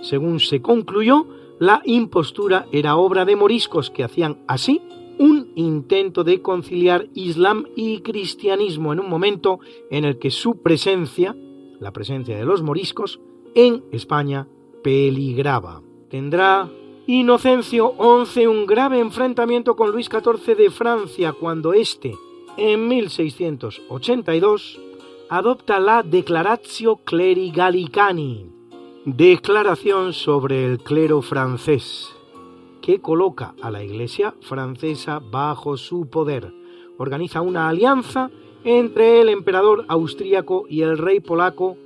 Según se concluyó, la impostura era obra de moriscos que hacían así un intento de conciliar Islam y cristianismo en un momento en el que su presencia la presencia de los moriscos en España peligraba. Tendrá Inocencio XI un grave enfrentamiento con Luis XIV de Francia cuando éste, en 1682, adopta la Declaratio Clerigalicani, declaración sobre el clero francés, que coloca a la Iglesia francesa bajo su poder. Organiza una alianza entre el emperador austríaco y el rey polaco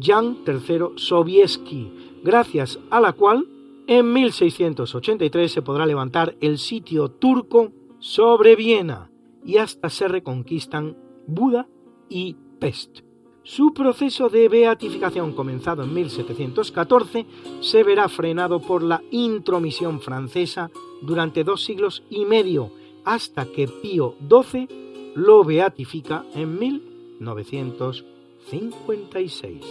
Jan III Sobieski, gracias a la cual en 1683 se podrá levantar el sitio turco sobre Viena y hasta se reconquistan Buda y Pest. Su proceso de beatificación comenzado en 1714 se verá frenado por la intromisión francesa durante dos siglos y medio, hasta que Pío XII lo beatifica en 1956.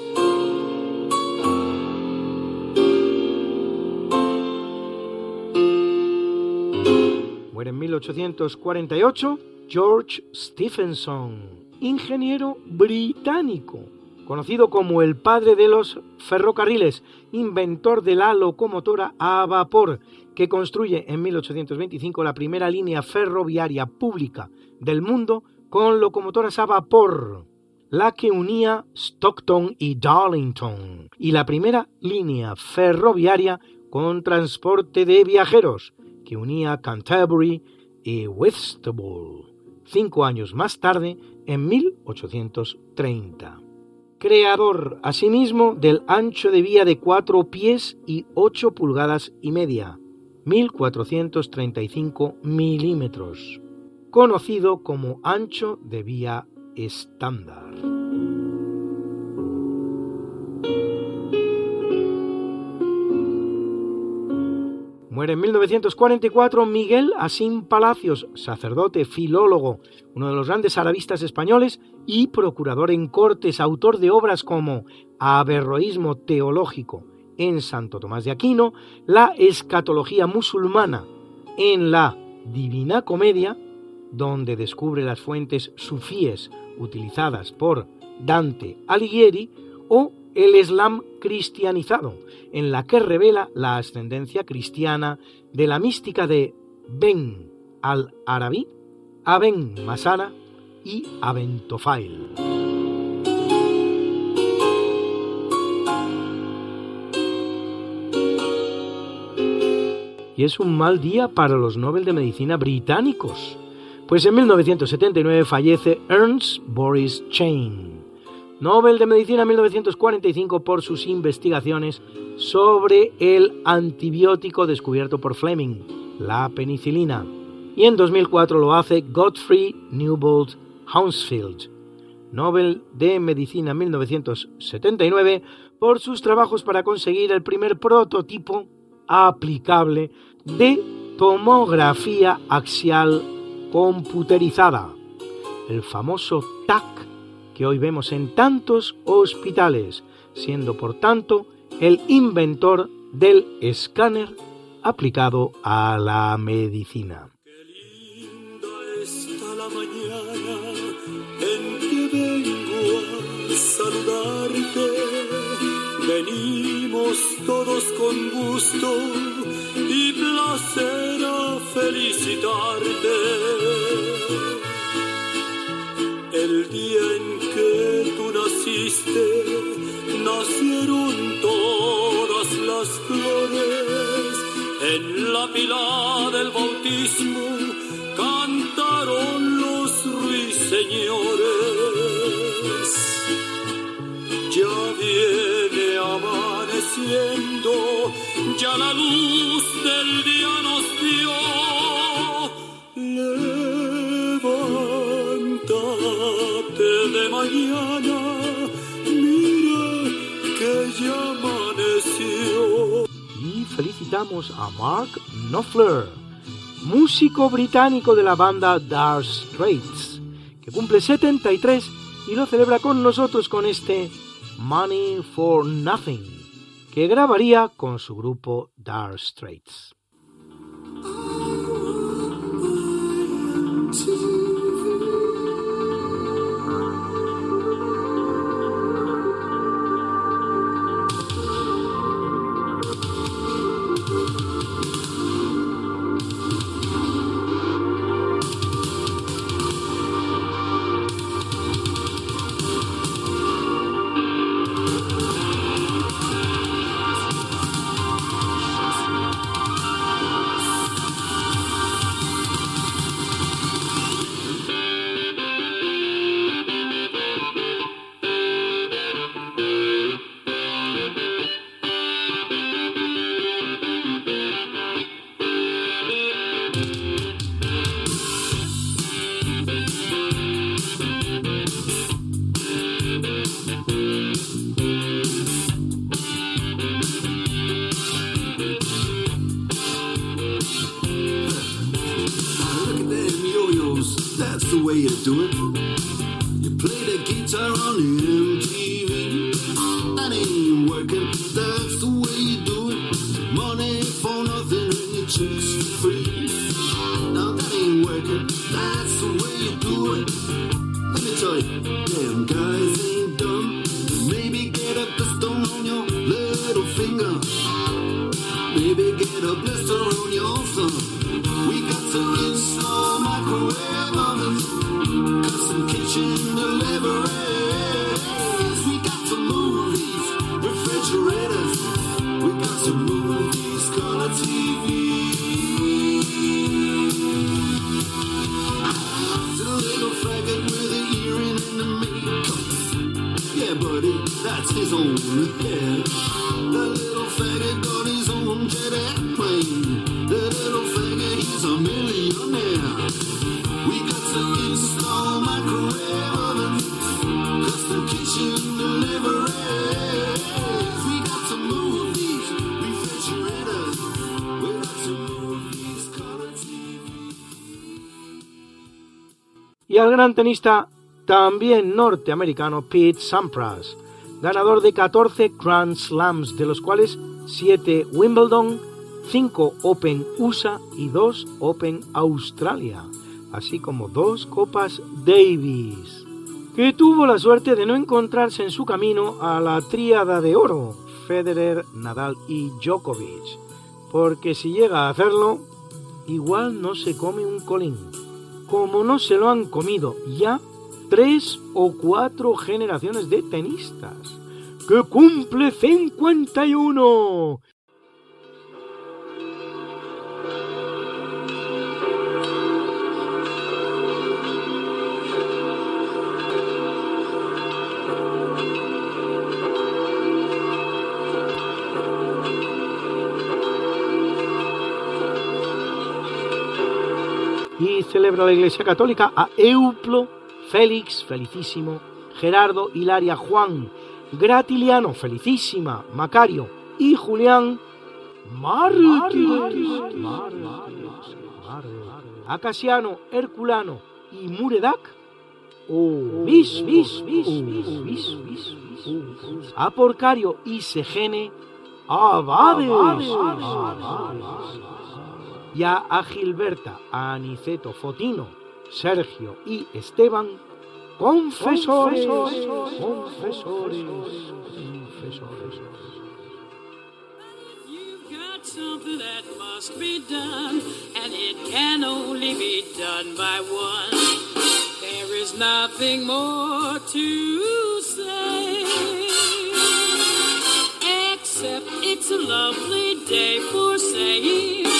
Muere en 1848 George Stephenson, ingeniero británico, conocido como el padre de los ferrocarriles, inventor de la locomotora a vapor, que construye en 1825 la primera línea ferroviaria pública del mundo con locomotoras a vapor, la que unía Stockton y Darlington, y la primera línea ferroviaria con transporte de viajeros, que unía Canterbury y Whitstable, cinco años más tarde, en 1830. Creador, asimismo, del ancho de vía de cuatro pies y ocho pulgadas y media, 1435 milímetros conocido como ancho de vía estándar. Muere en 1944 Miguel Asín Palacios, sacerdote, filólogo, uno de los grandes arabistas españoles y procurador en cortes, autor de obras como Averroísmo teológico en Santo Tomás de Aquino, la escatología musulmana en la Divina Comedia donde descubre las fuentes sufíes utilizadas por Dante Alighieri, o el Islam cristianizado, en la que revela la ascendencia cristiana de la mística de Ben al-Arabi, Aben Masana y Abentofail. Y es un mal día para los Nobel de Medicina británicos, pues en 1979 fallece Ernst Boris Chain, Nobel de Medicina 1945 por sus investigaciones sobre el antibiótico descubierto por Fleming, la penicilina. Y en 2004 lo hace Godfrey Newbold Hounsfield, Nobel de Medicina 1979 por sus trabajos para conseguir el primer prototipo aplicable de tomografía axial computerizada, el famoso TAC que hoy vemos en tantos hospitales, siendo por tanto el inventor del escáner aplicado a la medicina. Venimos todos con gusto y placer a felicitarte. El día en que tú naciste, nacieron todas las flores. En la pila del bautismo cantaron los ruiseñores. Ya viene amaneciendo, ya la luz del día nos mañana, mira que. Y felicitamos a Mark Knopfler, músico británico de la banda Dark Straits, que cumple 73 y lo celebra con nosotros con este Money for Nothing, que grabaría con su grupo Dark Straits. Gran tenista también norteamericano Pete Sampras, ganador de 14 Grand Slams, de los cuales 7 Wimbledon, 5 Open USA y 2 Open Australia, así como dos Copas Davis, que tuvo la suerte de no encontrarse en su camino a la tríada de oro, Federer, Nadal y Djokovic, porque si llega a hacerlo, igual no se come un colín como no se lo han comido ya tres o cuatro generaciones de tenistas. ¡Que cumple 51! Y celebra la Iglesia Católica a Euplo, Félix, felicísimo, Gerardo, Hilaria, Juan, Gratiliano, felicísima, Macario y Julián, mártires, Acasiano, Herculano y Muredac, bis, a Porcario y Segene, abades, y a Gilberta, a Aniceto, Fotino, Sergio y Esteban, confesores, confesores, confesores. got something that must be done, and it can only be done by one. There is nothing more to say, except it's a lovely day for saying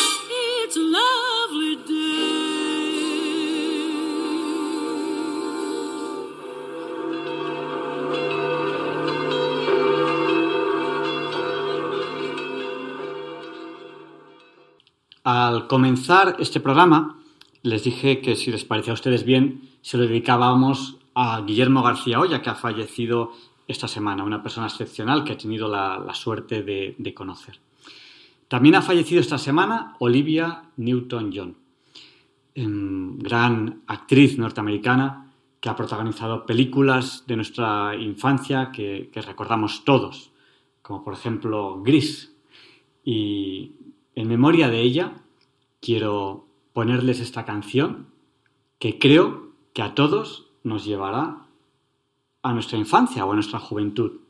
Al comenzar este programa, les dije que si les parecía a ustedes bien, se lo dedicábamos a Guillermo García Olla, que ha fallecido esta semana, una persona excepcional que he tenido la, suerte de conocer. También ha fallecido esta semana Olivia Newton-John, em, gran actriz norteamericana que ha protagonizado películas de nuestra infancia que, que recordamos todos, como por ejemplo Gris. Y en memoria de ella, quiero ponerles esta canción que creo que a todos nos llevará a nuestra infancia o a nuestra juventud.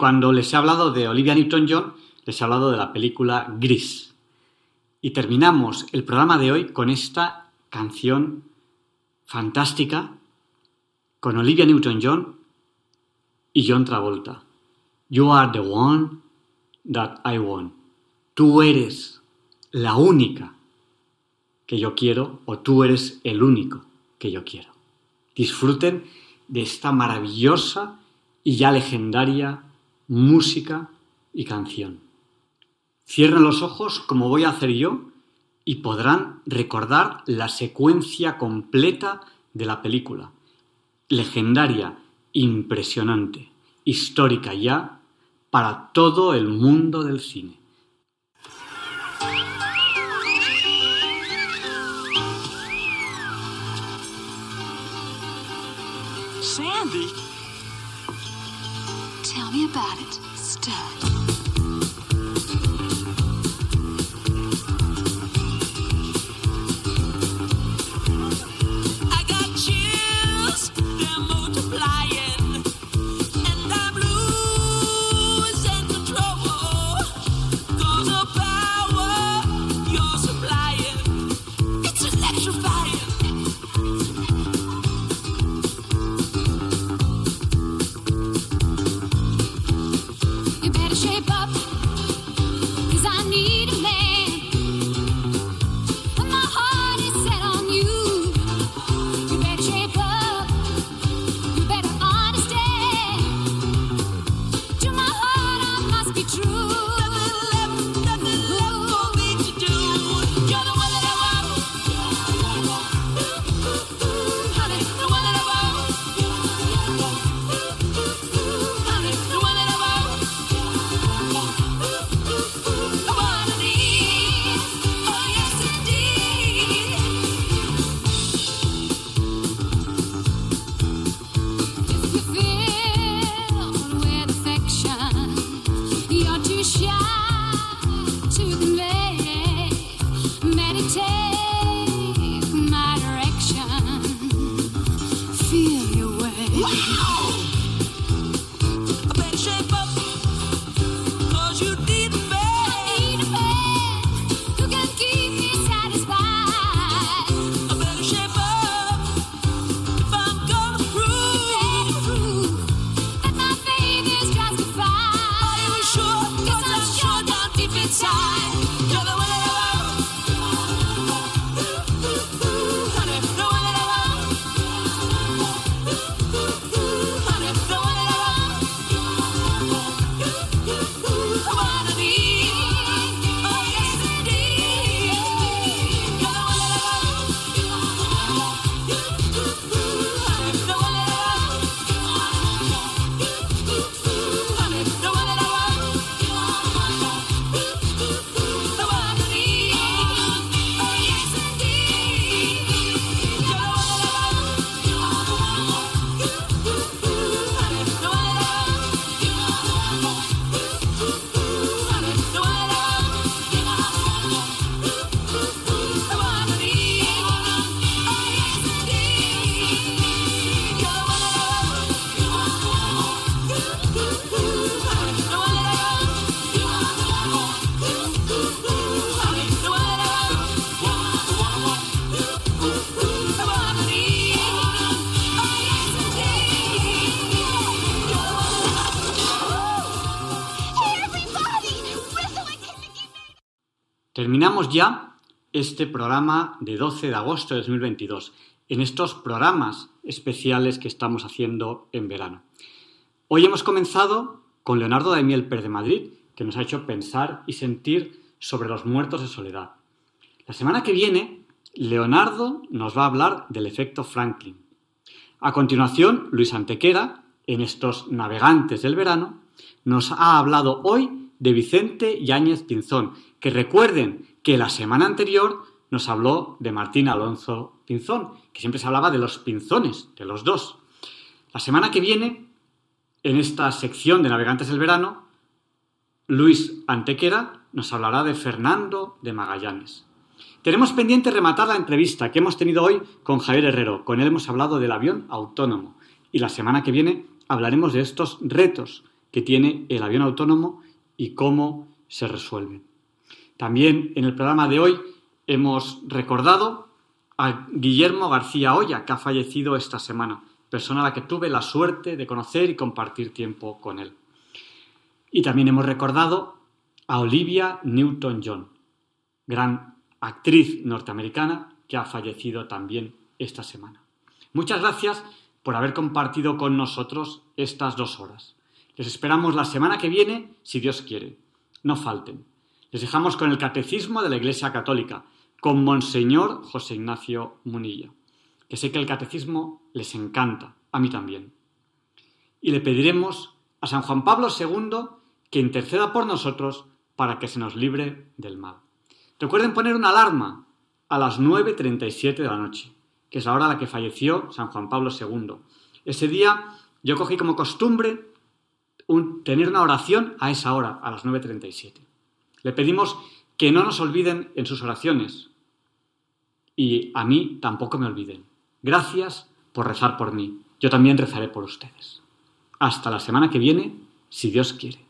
Cuando les he hablado de Olivia Newton-John, les he hablado de la película Gris. Y terminamos el programa de hoy con esta canción fantástica con Olivia Newton-John y John Travolta. You are the one that I want. Tú eres la única que yo quiero o tú eres el único que yo quiero. Disfruten de esta maravillosa y ya legendaria música y canción. Cierren los ojos como voy a hacer yo y podrán recordar la secuencia completa de la película. Legendaria, impresionante, histórica ya para todo el mundo del cine. Sandy? Tell me about it, stud. Ya este programa de 12 de agosto de 2022, en estos programas especiales que estamos haciendo en verano. Hoy hemos comenzado con Leonardo Daimiel Pérez de Madrid, que nos ha hecho pensar y sentir sobre los muertos de soledad. La semana que viene, Leonardo nos va a hablar del efecto Franklin. A continuación, Luis Antequera, en estos navegantes del verano, nos ha hablado hoy de Vicente Yáñez Pinzón, que recuerden que la semana anterior nos habló de Martín Alonso Pinzón, que siempre se hablaba de los pinzones, de los dos. La semana que viene, en esta sección de Navegantes del Verano, Luis Antequera nos hablará de Fernando de Magallanes. Tenemos pendiente rematar la entrevista que hemos tenido hoy con Javier Herrero. Con él hemos hablado del avión autónomo. Y la semana que viene hablaremos de estos retos que tiene el avión autónomo y cómo se resuelven. También en el programa de hoy hemos recordado a Guillermo García Olla, que ha fallecido esta semana, persona a la que tuve la suerte de conocer y compartir tiempo con él. Y también hemos recordado a Olivia Newton-John, gran actriz norteamericana que ha fallecido también esta semana. Muchas gracias por haber compartido con nosotros estas dos horas. Les esperamos la semana que viene, si Dios quiere. No falten. Les dejamos con el Catecismo de la Iglesia Católica, con Monseñor José Ignacio Munilla, que sé que el Catecismo les encanta, a mí también. Y le pediremos a San Juan Pablo II que interceda por nosotros para que se nos libre del mal. Recuerden poner una alarma a las 9.37 de la noche, que es la hora a la que falleció San Juan Pablo II. Ese día yo cogí como costumbre tener una oración a esa hora, a las 9.37. Le pedimos que no nos olviden en sus oraciones y a mí tampoco me olviden. Gracias por rezar por mí. Yo también rezaré por ustedes. Hasta la semana que viene, si Dios quiere.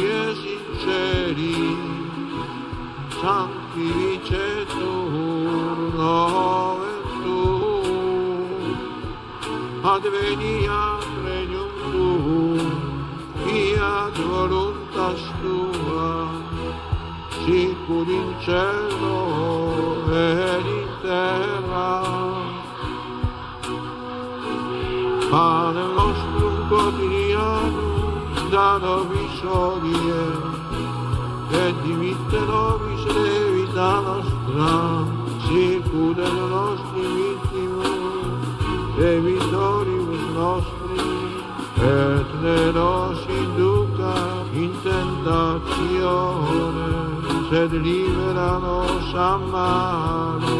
Ježi čeri, čanki viče tu, nove tu, advenija prenjum tu, iad voluntas tua, sicur in cielo e in terra. Pane nostro, quotidianum, da soglie che divittero vi vita nostra, sicure le nostre vittime, e vittorius nostri, e ne nos induca in tentazione, se libera nos a.